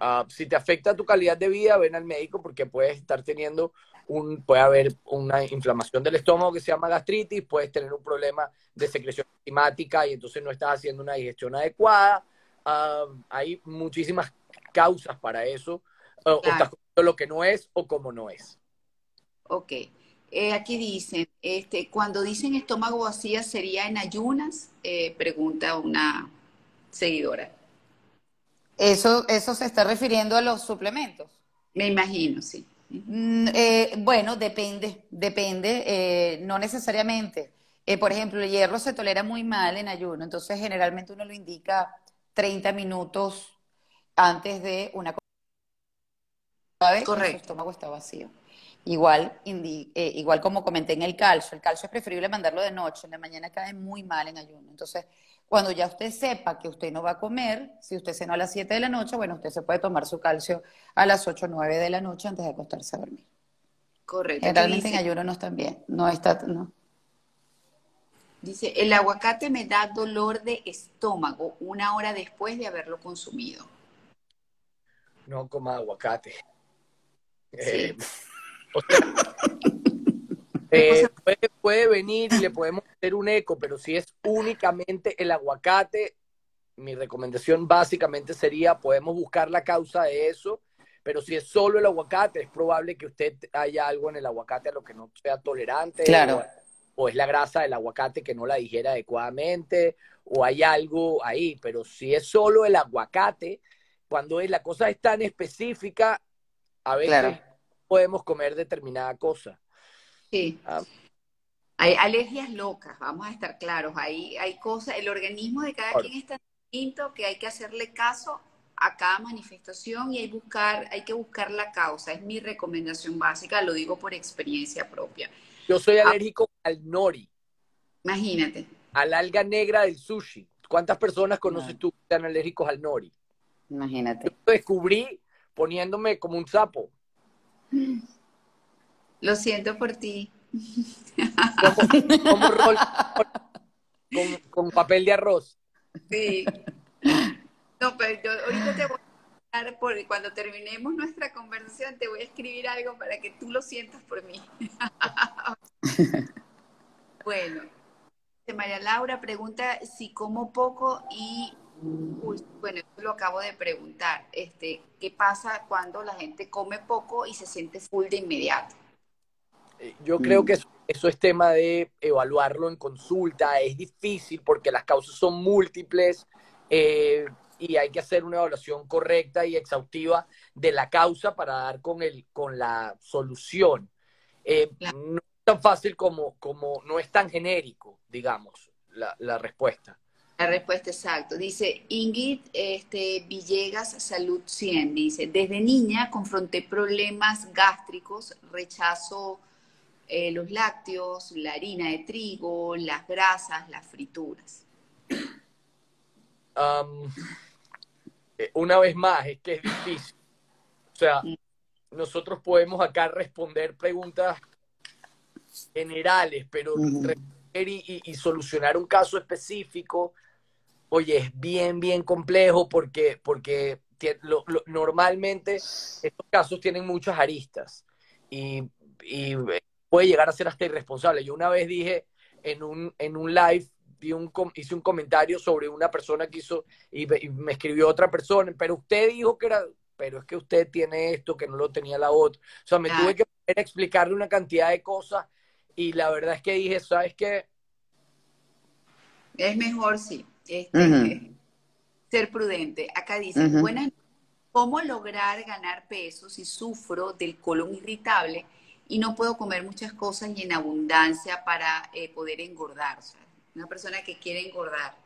Ah, si te afecta tu calidad de vida, ven al médico porque puedes estar teniendo un, puede haber una inflamación del estómago que se llama gastritis, puedes tener un problema de secreción enzimática y entonces no estás haciendo una digestión adecuada hay muchísimas causas para eso. O estás comiendo lo que no es o como no es. Ok. Eh, aquí dicen, este, cuando dicen estómago vacía, ¿sería en ayunas? Eh, pregunta una seguidora. Eso, eso se está refiriendo a los suplementos. Me imagino, sí. Mm, eh, bueno, depende, depende, eh, no necesariamente. Por ejemplo, el hierro se tolera muy mal en ayuno, entonces generalmente uno lo indica 30 minutos antes de una Correcto. su estómago está vacío. Igual, igual como comenté en el calcio, el calcio es preferible mandarlo de noche, en la mañana cae muy mal en ayuno. Entonces, cuando ya usted sepa que usted no va a comer, si usted cena a las 7 de la noche, bueno, usted se puede tomar su calcio a las 8 o 9 de la noche antes de acostarse a dormir. Correcto. Generalmente en ayuno no están bien, no está, no. Dice, el aguacate me da dolor de estómago una hora después de haberlo consumido. No coma aguacate. Sí. Eh, Eh, puede, venir y le podemos hacer un eco, pero si es únicamente el aguacate, mi recomendación básicamente sería, podemos buscar la causa de eso, pero si es solo el aguacate, es probable que usted haya algo en el aguacate a lo que no sea tolerante. Claro. O, es la grasa del aguacate que no la digiera adecuadamente, o hay algo ahí, pero si es solo el aguacate, cuando la cosa es tan específica, a veces podemos comer determinada cosa. Sí. Ah. Hay alergias locas, vamos a estar claros. Hay, hay cosas, el organismo de cada quien está distinto que hay que hacerle caso a cada manifestación y hay, buscar, hay que buscar la causa. Es mi recomendación básica, lo digo por experiencia propia. Yo soy ah. alérgico al nori. Imagínate. Al alga negra del sushi. ¿Cuántas personas conoces tú que están alérgicos al nori? Imagínate. Yo lo descubrí poniéndome como un sapo. Lo siento por ti. Como, rol, con, papel de arroz. Sí. No, pero yo ahorita te voy a dar, por, cuando terminemos nuestra conversación, te voy a escribir algo para que tú lo sientas por mí. bueno, María Laura pregunta si como poco y bueno, lo acabo de preguntar. Este, ¿qué pasa cuando la gente come poco y se siente full de inmediato? Eh, yo creo que eso, es tema de evaluarlo en consulta, es difícil porque las causas son múltiples eh, y hay que hacer una evaluación correcta y exhaustiva de la causa para dar con, el, con la solución. Eh, no es tan fácil como, como, no es tan genérico, digamos, la, la respuesta. La respuesta exacto. Dice Ingrid este, Villegas Salud 100. Dice, desde niña confronté problemas gástricos, rechazo eh, los lácteos, la harina de trigo, las grasas, las frituras. Eh, una vez más, es que es difícil. O sea, nosotros podemos acá responder preguntas generales, pero y, solucionar un caso específico, oye, es bien, bien complejo porque, porque normalmente estos casos tienen muchas aristas. Y, y puede llegar a ser hasta irresponsable. Yo una vez dije en un, en un live, un, hice un comentario sobre una persona que hizo, y, me escribió otra persona, pero usted dijo que era, pero es que usted tiene esto, que no lo tenía la otra. O sea, me tuve que explicarle una cantidad de cosas y la verdad es que dije, ¿sabes qué? Es mejor, sí, este, ser prudente. Acá dice, buenas ¿cómo lograr ganar peso si sufro del colon irritable? y no puedo comer muchas cosas y en abundancia para eh, poder engordar. O sea, una persona que quiere engordar.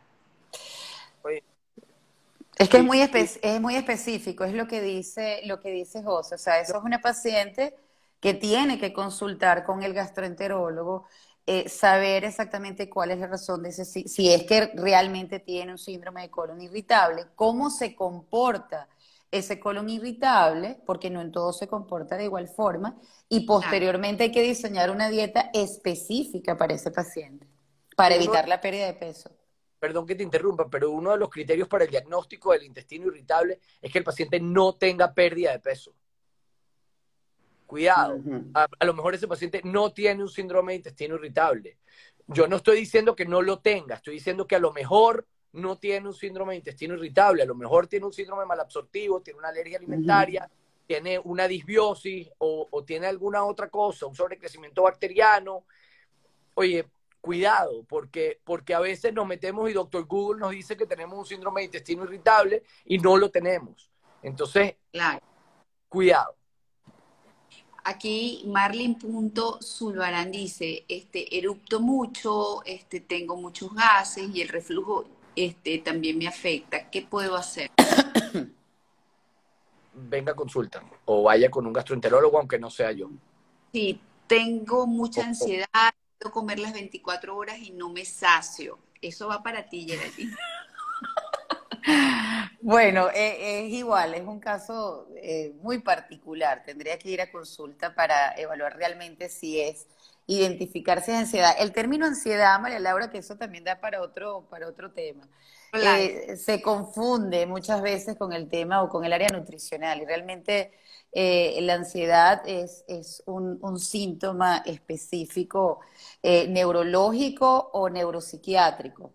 Es que es muy, es muy específico, es lo que dice, lo que dice José. O sea, eso es una paciente que tiene que consultar con el gastroenterólogo, eh, saber exactamente cuál es la razón de ese, si es que realmente tiene un síndrome de colon irritable, cómo se comporta ese colon irritable, porque no en todo se comporta de igual forma, y posteriormente hay que diseñar una dieta específica para ese paciente, para evitar la pérdida de peso. Perdón que te interrumpa, pero uno de los criterios para el diagnóstico del intestino irritable es que el paciente no tenga pérdida de peso. Cuidado, a, a lo mejor ese paciente no tiene un síndrome de intestino irritable. Yo no estoy diciendo que no lo tenga, estoy diciendo que a lo mejor no tiene un síndrome de intestino irritable, a lo mejor tiene un síndrome malabsortivo, tiene una alergia alimentaria, tiene una disbiosis o, tiene alguna otra cosa, un sobrecrecimiento bacteriano. Oye, cuidado, porque, porque a veces nos metemos y doctor Google nos dice que tenemos un síndrome de intestino irritable y no lo tenemos. Entonces, cuidado. Aquí Marlin.zulbarán dice, este, erupto mucho, este, tengo muchos gases y el reflujo este, también me afecta. ¿Qué puedo hacer? Venga, consulta o vaya con un gastroenterólogo, aunque no sea yo. Sí, tengo mucha ansiedad, puedo comer las 24 horas y no me sacio. Eso va para ti, Geraldine. Bueno, eh, es igual, es un caso eh, muy particular. Tendría que ir a consulta para evaluar realmente si es identificarse de ansiedad. El término ansiedad, María Laura, que eso también da para otro, para otro tema. Eh, se confunde muchas veces con el tema o con el área nutricional y realmente la ansiedad es, es un, un, síntoma específico neurológico o neuropsiquiátrico.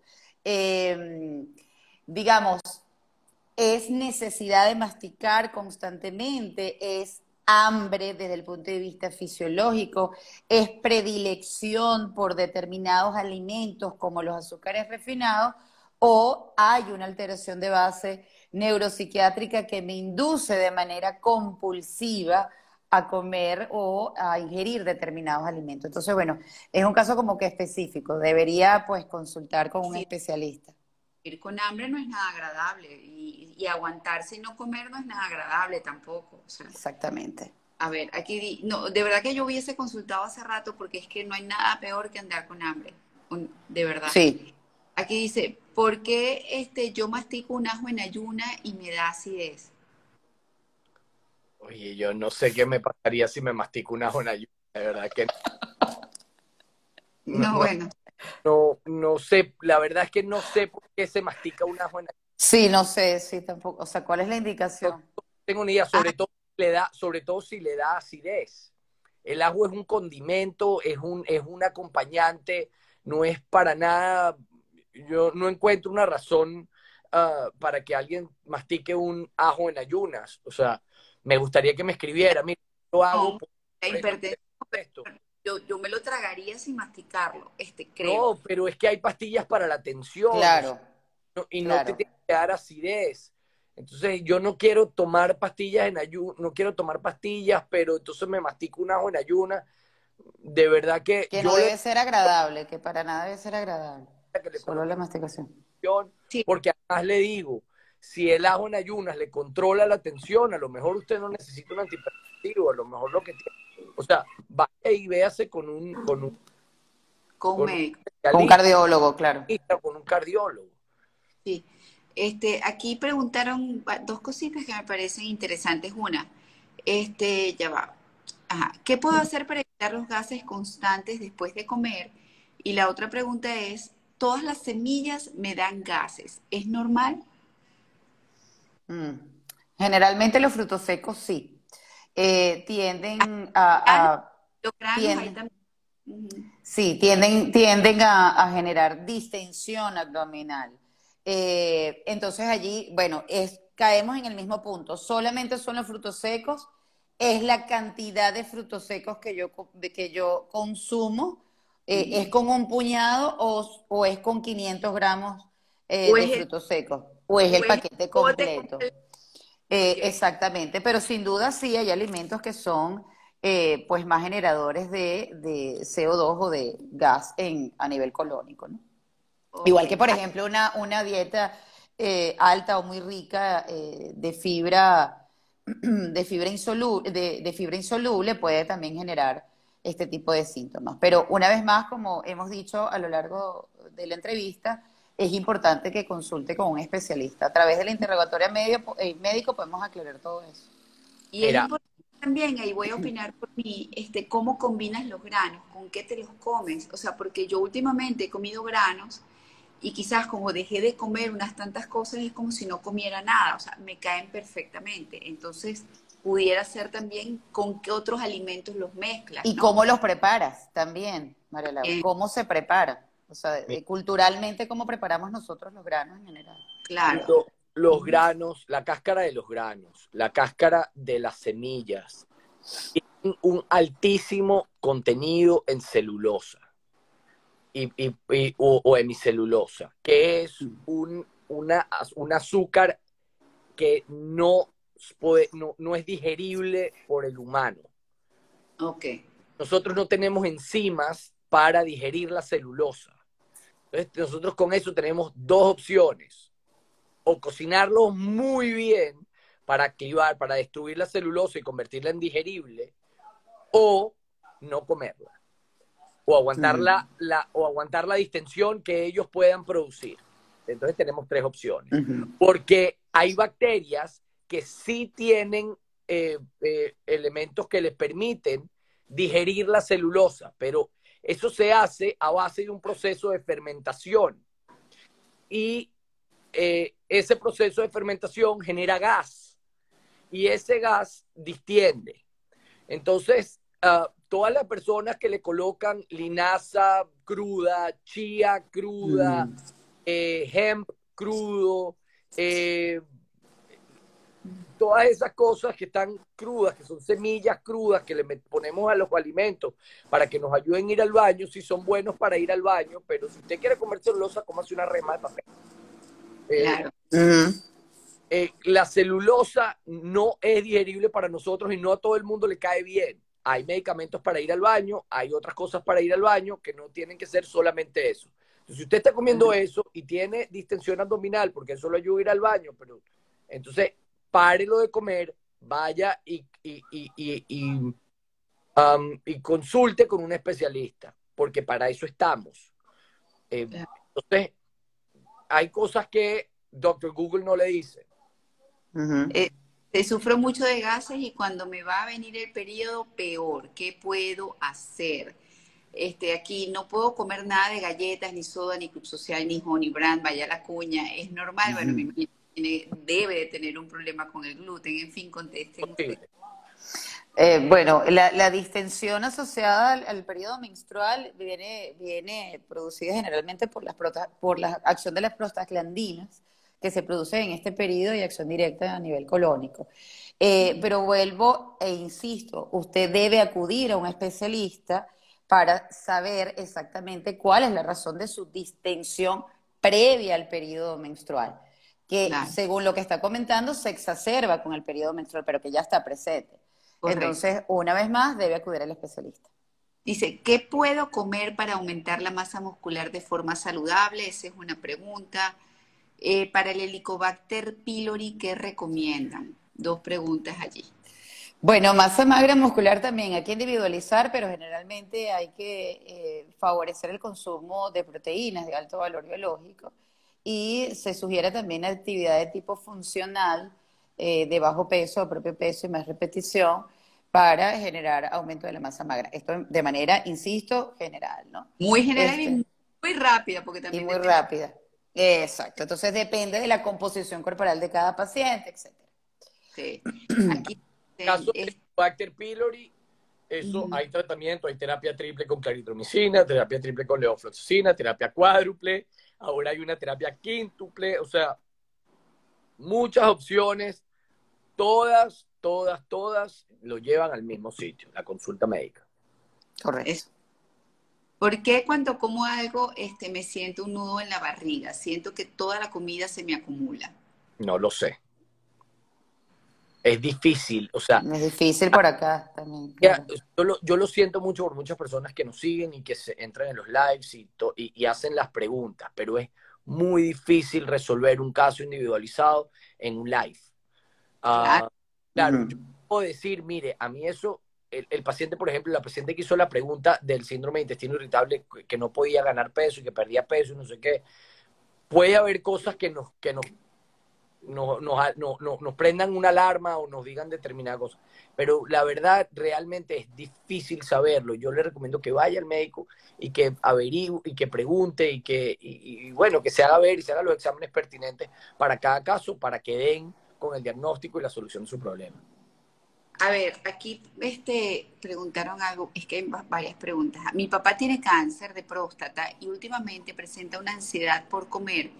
Digamos, es necesidad de masticar constantemente, es hambre desde el punto de vista fisiológico, es predilección por determinados alimentos como los azúcares refinados, o hay una alteración de base neuropsiquiátrica que me induce de manera compulsiva a comer o a ingerir determinados alimentos. Entonces, bueno, es un caso como que específico, debería pues consultar con un especialista ir con hambre no es nada agradable y, y, aguantarse y no comer no es nada agradable tampoco. Exactamente. A ver, aquí, no, de verdad que yo hubiese consultado hace rato porque es que no hay nada peor que andar con hambre, de verdad. Sí. Aquí dice, ¿por qué este, yo mastico un ajo en ayuna y me da acidez? Oye, yo no sé qué me pasaría si me mastico un ajo en ayuna, de verdad que no, bueno. No, no sé, la verdad es que no sé por qué se mastica un ajo en Sí, no sé, sí, tampoco. O sea, ¿cuál es la indicación? No, tengo ni idea, sobre todo le da, sobre todo si le da acidez. El ajo es un condimento, es un, es un acompañante, no es para nada. Yo no encuentro una razón uh, para que alguien mastique un ajo en ayunas. O sea, me gustaría que me escribiera, mira, lo hago. No, por, yo, me lo tragaría sin masticarlo, este, creo. No, pero es que hay pastillas para la tensión. Claro. y no te tiene que dar acidez. Entonces, yo no quiero tomar pastillas en ayuno, no quiero tomar pastillas, pero entonces me mastico un ajo en ayuna. De verdad que. Que no debe ser agradable, que para nada debe ser agradable. Solo la masticación. Porque además le digo, si el ajo en ayunas le controla la tensión, a lo mejor usted no necesita un antipertensivo, a lo mejor lo que tiene o sea, vaya y véase con un, con un, con, un, con un cardiólogo, claro. Con un cardiólogo. Sí. Este, aquí preguntaron dos cositas que me parecen interesantes. Una, este, ya va. Ajá. ¿Qué puedo hacer para evitar los gases constantes después de comer? Y la otra pregunta es, todas las semillas me dan gases. ¿Es normal? Mm. Generalmente los frutos secos sí. Eh, tienden a... Sí, tienden, tienden a, generar distensión abdominal. Eh, entonces allí, bueno, es, caemos en el mismo punto. Solamente son los frutos secos, es la cantidad de frutos secos que yo, que yo consumo. Eh, ¿Es con un puñado o, es con 500 gramos de frutos secos? ¿O es el paquete completo? Eh, exactamente, pero sin duda sí hay alimentos que son eh, pues más generadores de, CO2 o de gas en, a nivel colónico, ¿no? Igual que, por ejemplo, una, una dieta eh, alta o muy rica de fibra de fibra insoluble, de, fibra insoluble puede también generar este tipo de síntomas. Pero una vez más, como hemos dicho a lo largo de la entrevista, es importante que consulte con un especialista. A través del interrogatorio médico, eh, médico podemos aclarar todo eso. Y es importante también, ahí voy a opinar por mí, este, cómo combinas los granos, con qué te los comes. O sea, porque yo últimamente he comido granos y quizás como dejé de comer unas tantas cosas es como si no comiera nada, o sea, me caen perfectamente. Entonces, pudiera ser también con qué otros alimentos los mezclas. Y cómo los preparas también, Mariela, eh, cómo se prepara. O sea, culturalmente, ¿cómo preparamos nosotros los granos en general? Claro. Los granos, la cáscara de los granos, la cáscara de las semillas, tienen un altísimo contenido en celulosa y, o, hemicelulosa, que es mm. un, una, un azúcar que no, puede, no, no es digerible por el humano. Ok. Nosotros no tenemos enzimas para digerir la celulosa. Entonces, nosotros con eso tenemos dos opciones. O cocinarlo muy bien para activar, para destruir la celulosa y convertirla en digerible, o no comerla. O aguantar, la, la, o aguantar la distensión que ellos puedan producir. Entonces tenemos tres opciones. Porque hay bacterias que sí tienen eh, eh, elementos que les permiten digerir la celulosa, pero eso se hace a base de un proceso de fermentación. Y eh, ese proceso de fermentación genera gas y ese gas distiende. Entonces, uh, todas las personas que le colocan linaza cruda, chía cruda, mm. hemp crudo, eh, todas esas cosas que están crudas, que son semillas crudas que le ponemos a los alimentos para que nos ayuden a ir al baño, si son buenos para ir al baño, pero si usted quiere comer celulosa, cómase una rema de papel. Eh, claro. Eh, la celulosa no es digerible para nosotros y no a todo el mundo le cae bien. Hay medicamentos para ir al baño, hay otras cosas para ir al baño que no tienen que ser solamente eso. si usted está comiendo eso y tiene distensión abdominal, porque eso lo ayuda a ir al baño, pero entonces párelo de comer, vaya y, um, y, consulte con un especialista, porque para eso estamos. Eh, entonces, hay cosas que Dr. Google no le dice. Eh, sufro mucho de gases y cuando me va a venir el periodo, peor. ¿Qué puedo hacer? Este, aquí no puedo comer nada de galletas, ni soda, ni club social, ni honey brand, vaya la cuña. Es normal, bueno, debe de tener un problema con el gluten, en fin, contesten. Eh, bueno, la, distensión asociada al, periodo menstrual viene, viene producida generalmente por, las por la acción de las prostaglandinas que se producen en este periodo y acción directa a nivel colónico. Eh, pero vuelvo e insisto, usted debe acudir a un especialista para saber exactamente cuál es la razón de su distensión previa al periodo menstrual que según lo que está comentando se exacerba con el periodo menstrual, pero que ya está presente. Entonces, una vez más, debe acudir al especialista. Dice, ¿qué puedo comer para aumentar la masa muscular de forma saludable? Esa es una pregunta. Eh, para el Helicobacter pylori, ¿qué recomiendan? Dos preguntas allí. Bueno, masa magra muscular también hay que individualizar, pero generalmente hay que eh, favorecer el consumo de proteínas de alto valor biológico y se sugiere también actividad de tipo funcional eh, de bajo peso, propio peso y más repetición para generar aumento de la masa magra. Esto de manera, insisto, general, ¿no? Muy general y este, muy rápida, porque también... Y muy rápida. Exacto. Entonces depende de la composición corporal de cada paciente, etc. Sí. Aquí... En caso de Bacter pylori, eso hay tratamiento, hay terapia triple con claritromicina, terapia triple con leofloxacina, terapia cuádruple, ahora hay una terapia quíntuple, o sea, muchas opciones, todas, todas, todas lo llevan al mismo sitio, la consulta médica. Correcto. ¿Por qué cuando como algo este, me siento un nudo en la barriga? Siento que toda la comida se me acumula. No lo sé. Es difícil, o sea... Es difícil por acá también. yo, lo, siento mucho por muchas personas que nos siguen y que se entran en los lives y, y, hacen las preguntas, pero es muy difícil resolver un caso individualizado en un live. Ah, claro, yo puedo decir, mire, a mí eso, el, paciente, por ejemplo, la paciente que hizo la pregunta del síndrome de intestino irritable, que no podía ganar peso y que perdía peso y no sé qué, puede haber cosas que nos, que nos nos, nos, prendan una alarma o nos digan determinadas cosas. Pero la verdad, realmente es difícil saberlo. Yo le recomiendo que vaya al médico y que averigüe y que pregunte y que, y, bueno, que se haga ver y se haga los exámenes pertinentes para cada caso, para que den con el diagnóstico y la solución de su problema. A ver, aquí este, preguntaron algo, es que hay varias preguntas. Mi papá tiene cáncer de próstata y últimamente presenta una ansiedad por comer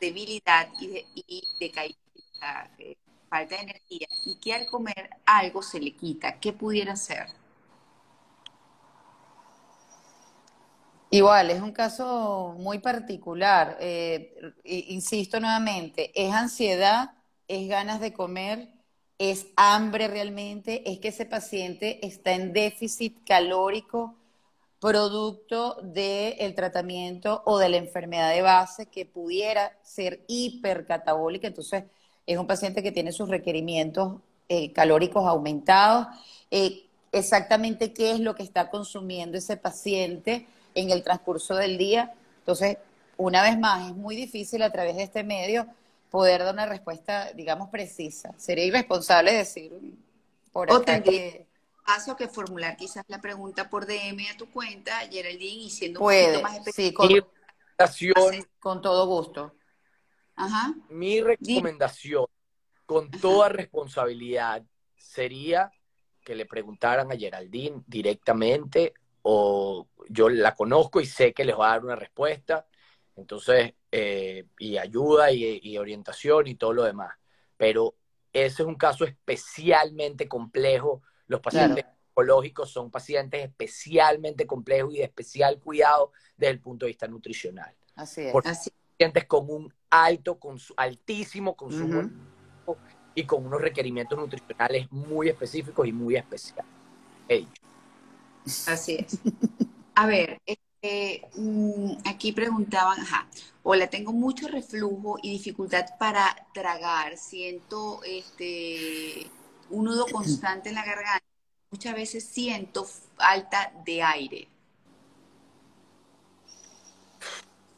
debilidad y, de, y eh, falta de energía, y que al comer algo se le quita. ¿Qué pudiera ser? Igual, es un caso muy particular. Eh, insisto nuevamente, es ansiedad, es ganas de comer, ¿Es hambre realmente? ¿Es que ese paciente está en déficit calórico producto del tratamiento o de la enfermedad de base que pudiera ser hipercatabólica? Entonces, es un paciente que tiene sus requerimientos eh, calóricos aumentados. Eh, exactamente qué es lo que está consumiendo ese paciente en el transcurso del día. Entonces, una vez más, es muy difícil a través de este medio poder dar una respuesta, digamos, precisa. Sería irresponsable decir por acá que... Paso que formular quizás la pregunta por DM a tu cuenta, Geraldine, y siendo un poquito más específico. Sí, con, con todo gusto. Ajá. Mi recomendación, con toda responsabilidad, sería que le preguntaran a Geraldine directamente o yo la conozco y sé que les va a dar una respuesta entonces, eh, y ayuda y, orientación y todo lo demás. Pero ese es un caso especialmente complejo. Los pacientes oncológicos son pacientes especialmente complejos y de especial cuidado desde el punto de vista nutricional. Así es. pacientes con un alto, con altísimo consumo y con unos requerimientos nutricionales muy específicos y muy especiales. Así es. A ver, eh, aquí preguntaban, ajá, hola, tengo mucho reflujo y dificultad para tragar, siento este un nudo constante en la garganta, muchas veces siento falta de aire.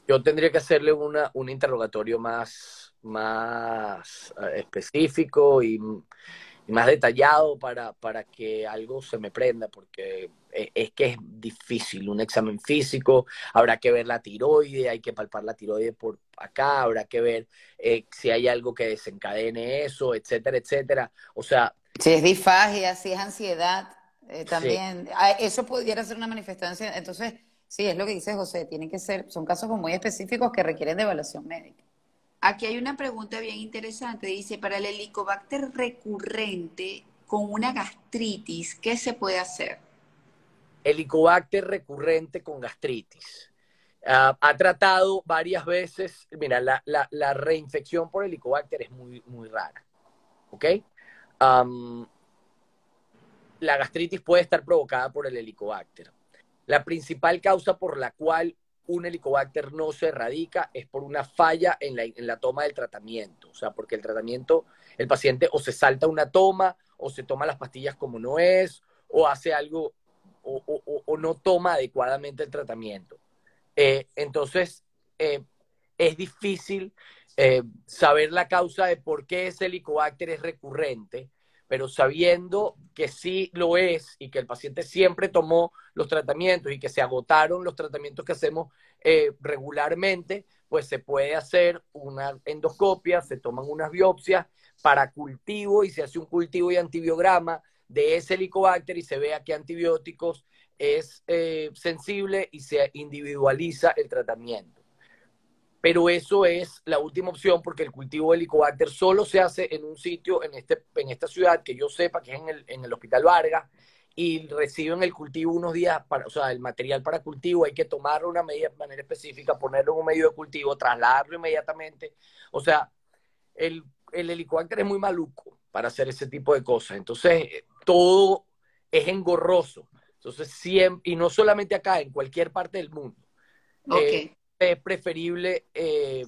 Yo tendría que hacerle una, un interrogatorio más, más eh, específico y más detallado para, para que algo se me prenda, porque e, es que es difícil, un examen físico, habrá que ver la tiroide, hay que palpar la tiroide por acá, habrá que ver eh, si hay algo que desencadene eso, etcétera, etcétera. O sea... Si es disfagia, si es ansiedad, eh, también, ah, eso pudiera ser una manifestación, entonces, sí, es lo que dice José, tienen que ser, son casos muy específicos que requieren de evaluación médica. Aquí hay una pregunta bien interesante. Dice, para el helicobacter recurrente con una gastritis, ¿qué se puede hacer? Helicobacter recurrente con gastritis. Ah, ha tratado varias veces, mira, la, reinfección por helicobacter es muy, muy rara. ¿Ok? La gastritis puede estar provocada por el helicobacter. La principal causa por la cual un helicobacter no se erradica es por una falla en la, toma del tratamiento. O sea, porque el tratamiento, el paciente o se salta una toma, o se toma las pastillas como no es, o hace algo, o, no toma adecuadamente el tratamiento. Eh, entonces, eh, es difícil eh, saber la causa de por qué ese helicobacter es recurrente, pero sabiendo que sí lo es y que el paciente siempre tomó los tratamientos y que se agotaron los tratamientos que hacemos eh, regularmente, pues se puede hacer una endoscopia, se toman unas biopsias para cultivo y se hace un cultivo y antibiograma de ese helicobacter y se ve a qué antibióticos es eh, sensible y se individualiza el tratamiento pero eso es la última opción porque el cultivo de Helicobacter solo se hace en un sitio en, este, en esta ciudad que yo sepa que es en el, en el Hospital Vargas y reciben el cultivo unos días, para, o sea, el material para cultivo hay que tomarlo de una medida, manera específica, ponerlo en un medio de cultivo, trasladarlo inmediatamente. O sea, el, el helicobacter es muy maluco para hacer ese tipo de cosas. Entonces, todo es engorroso. Entonces, siempre, y no solamente acá, en cualquier parte del mundo. Okay. Eh, es preferible eh,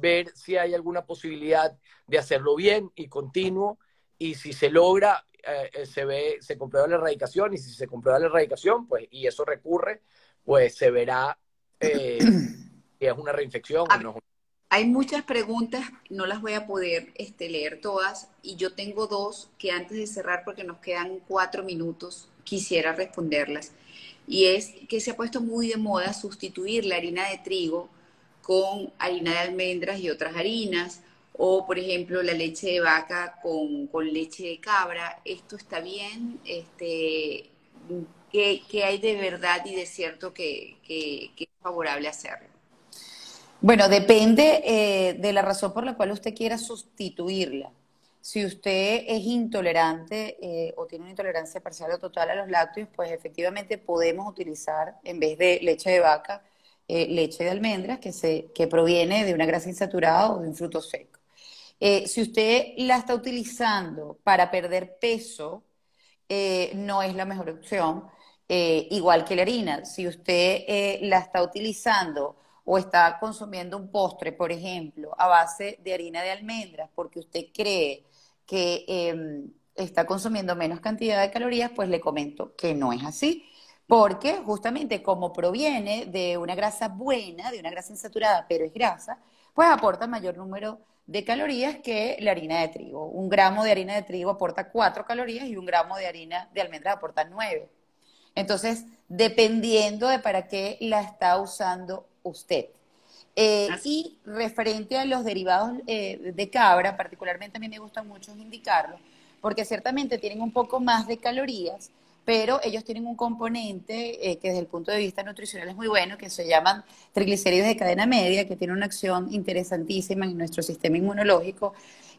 ver si hay alguna posibilidad de hacerlo bien y continuo y si se logra eh, eh, se ve se comprueba la erradicación y si se comprueba la erradicación pues y eso recurre pues se verá si es una reinfección o no. hay muchas preguntas, no las voy a poder este, leer todas, y yo tengo dos que antes de cerrar, porque nos quedan cuatro minutos, quisiera responderlas y es que se ha puesto muy de moda sustituir la harina de trigo con harina de almendras y otras harinas, o por ejemplo la leche de vaca con, leche de cabra. ¿Esto está bien? Este, ¿qué, hay de verdad y de cierto que, es favorable hacerlo? Bueno, depende eh, de la razón por la cual usted quiera sustituirla. Si usted es intolerante eh, o tiene una intolerancia parcial o total a los lácteos, pues efectivamente podemos utilizar, en vez de leche de vaca, eh, leche de almendras que, se, que proviene de una grasa insaturada o de un fruto seco. Eh, si usted la está utilizando para perder peso, no es la mejor opción, igual que la harina. Si usted la está utilizando o está consumiendo un postre, por ejemplo, a base de harina de almendras, porque usted cree que em, está consumiendo menos cantidad de calorías, pues le comento que no es así. Porque justamente como proviene de una grasa buena, de una grasa insaturada, pero es grasa, pues aporta mayor número de calorías que la harina de trigo. Un gramo de harina de trigo aporta cuatro calorías y un gramo de harina de almendras aporta nueve. Entonces, dependiendo de para qué la está usando usted. Eh, y referente a los derivados eh, de cabra, particularmente a mí me gusta mucho indicarlo, porque ciertamente tienen un poco más de calorías, pero ellos tienen un componente eh, que desde el punto de vista nutricional es muy bueno, que se llaman triglicéridos de cadena media, que tiene una acción interesantísima en nuestro sistema inmunológico,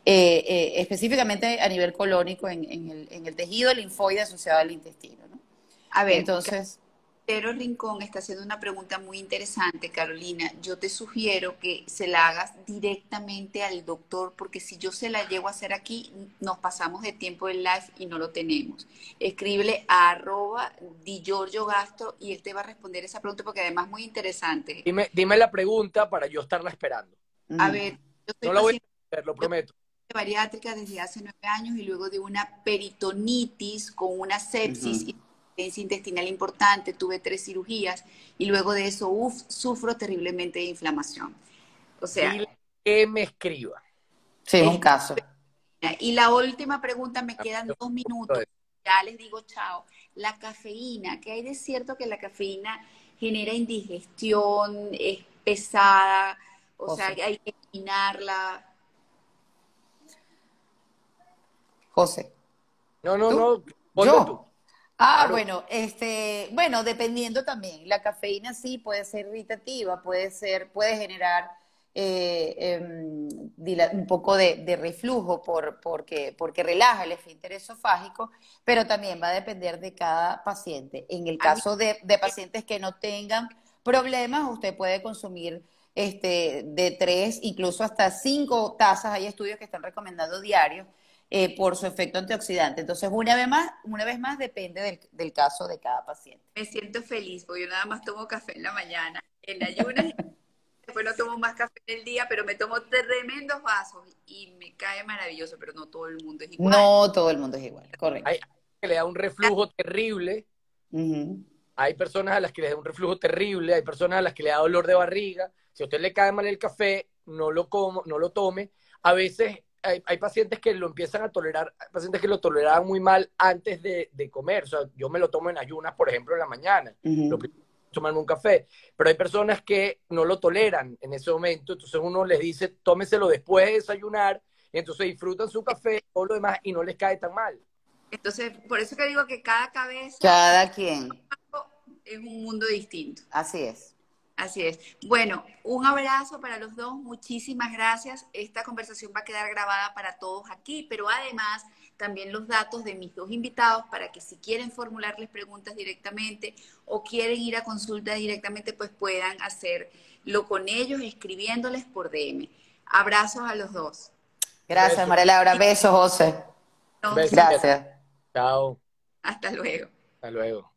específicamente a nivel colónico en, el, en, el, tejido linfoide asociado al intestino. ¿no? A ver, entonces... Pero Rincón está haciendo una pregunta muy interesante, Carolina. Yo te sugiero que se la hagas directamente al doctor, porque si yo se la llego a hacer aquí, nos pasamos de tiempo en live y no lo tenemos. Escríbele a arroba di Giorgio Gasto y él te va a responder esa pregunta porque además es muy interesante. Dime, dime la pregunta para yo estarla esperando. A ver, yo estoy no la voy a hacer, lo prometo. Bariátrica desde hace nueve años y luego de una peritonitis con una sepsis intestinal importante, tuve tres cirugías y luego de eso, uff, sufro terriblemente de inflamación. O sea... que me escriba. Sí, un caso. Y la última pregunta, me quedan dos minutos. Ya les digo chao. La cafeína, ¿qué hay de cierto que la cafeína genera indigestión, es pesada? O, sea, hay que eliminarla. José. No, no, no. Yo. Ah, bueno, este, bueno, dependiendo también. La cafeína sí puede ser irritativa, puede ser, puede generar eh, em, un poco de, reflujo por, porque, porque relaja el esfínter esofágico, pero también va a depender de cada paciente. En el caso de, de pacientes que no tengan problemas, usted puede consumir este, de tres, incluso hasta cinco tazas. Hay estudios que están recomendando diarios eh, por su efecto antioxidante. Entonces, una vez más, una vez más depende del, caso de cada paciente. Me siento feliz, porque yo nada más tomo café en la mañana, en ayunas, después no tomo más café en el día, pero me tomo tremendos vasos y me cae maravilloso, pero no todo el mundo es igual. No todo el mundo es igual, correcto. Hay que le da un reflujo terrible. Hay personas a las que le da un reflujo terrible, hay personas a las que le da dolor de barriga. Si a usted le cae mal el café, no lo como, no lo tome. A veces hay, pacientes que lo empiezan a tolerar, hay pacientes que lo toleraban muy mal antes de, comer. O sea, yo me lo tomo en ayunas, por ejemplo, en la mañana. Lo tomarme un café. Pero hay personas que no lo toleran en ese momento. Entonces uno les dice, tómeselo después de desayunar. Y entonces disfrutan su café, todo lo demás, y no les cae tan mal. Entonces, por eso que digo que cada cabeza. Cada quien. Es un mundo distinto. Así es. Así es. Bueno, un abrazo para los dos, muchísimas gracias. Esta conversación va a quedar grabada para todos aquí, pero además también los datos de mis dos invitados para que si quieren formularles preguntas directamente o quieren ir a consulta directamente, pues puedan hacerlo con ellos escribiéndoles por DM. Abrazos a los dos. Gracias, María Laura. Besos, José. Gracias. Chao. Hasta luego. Hasta luego.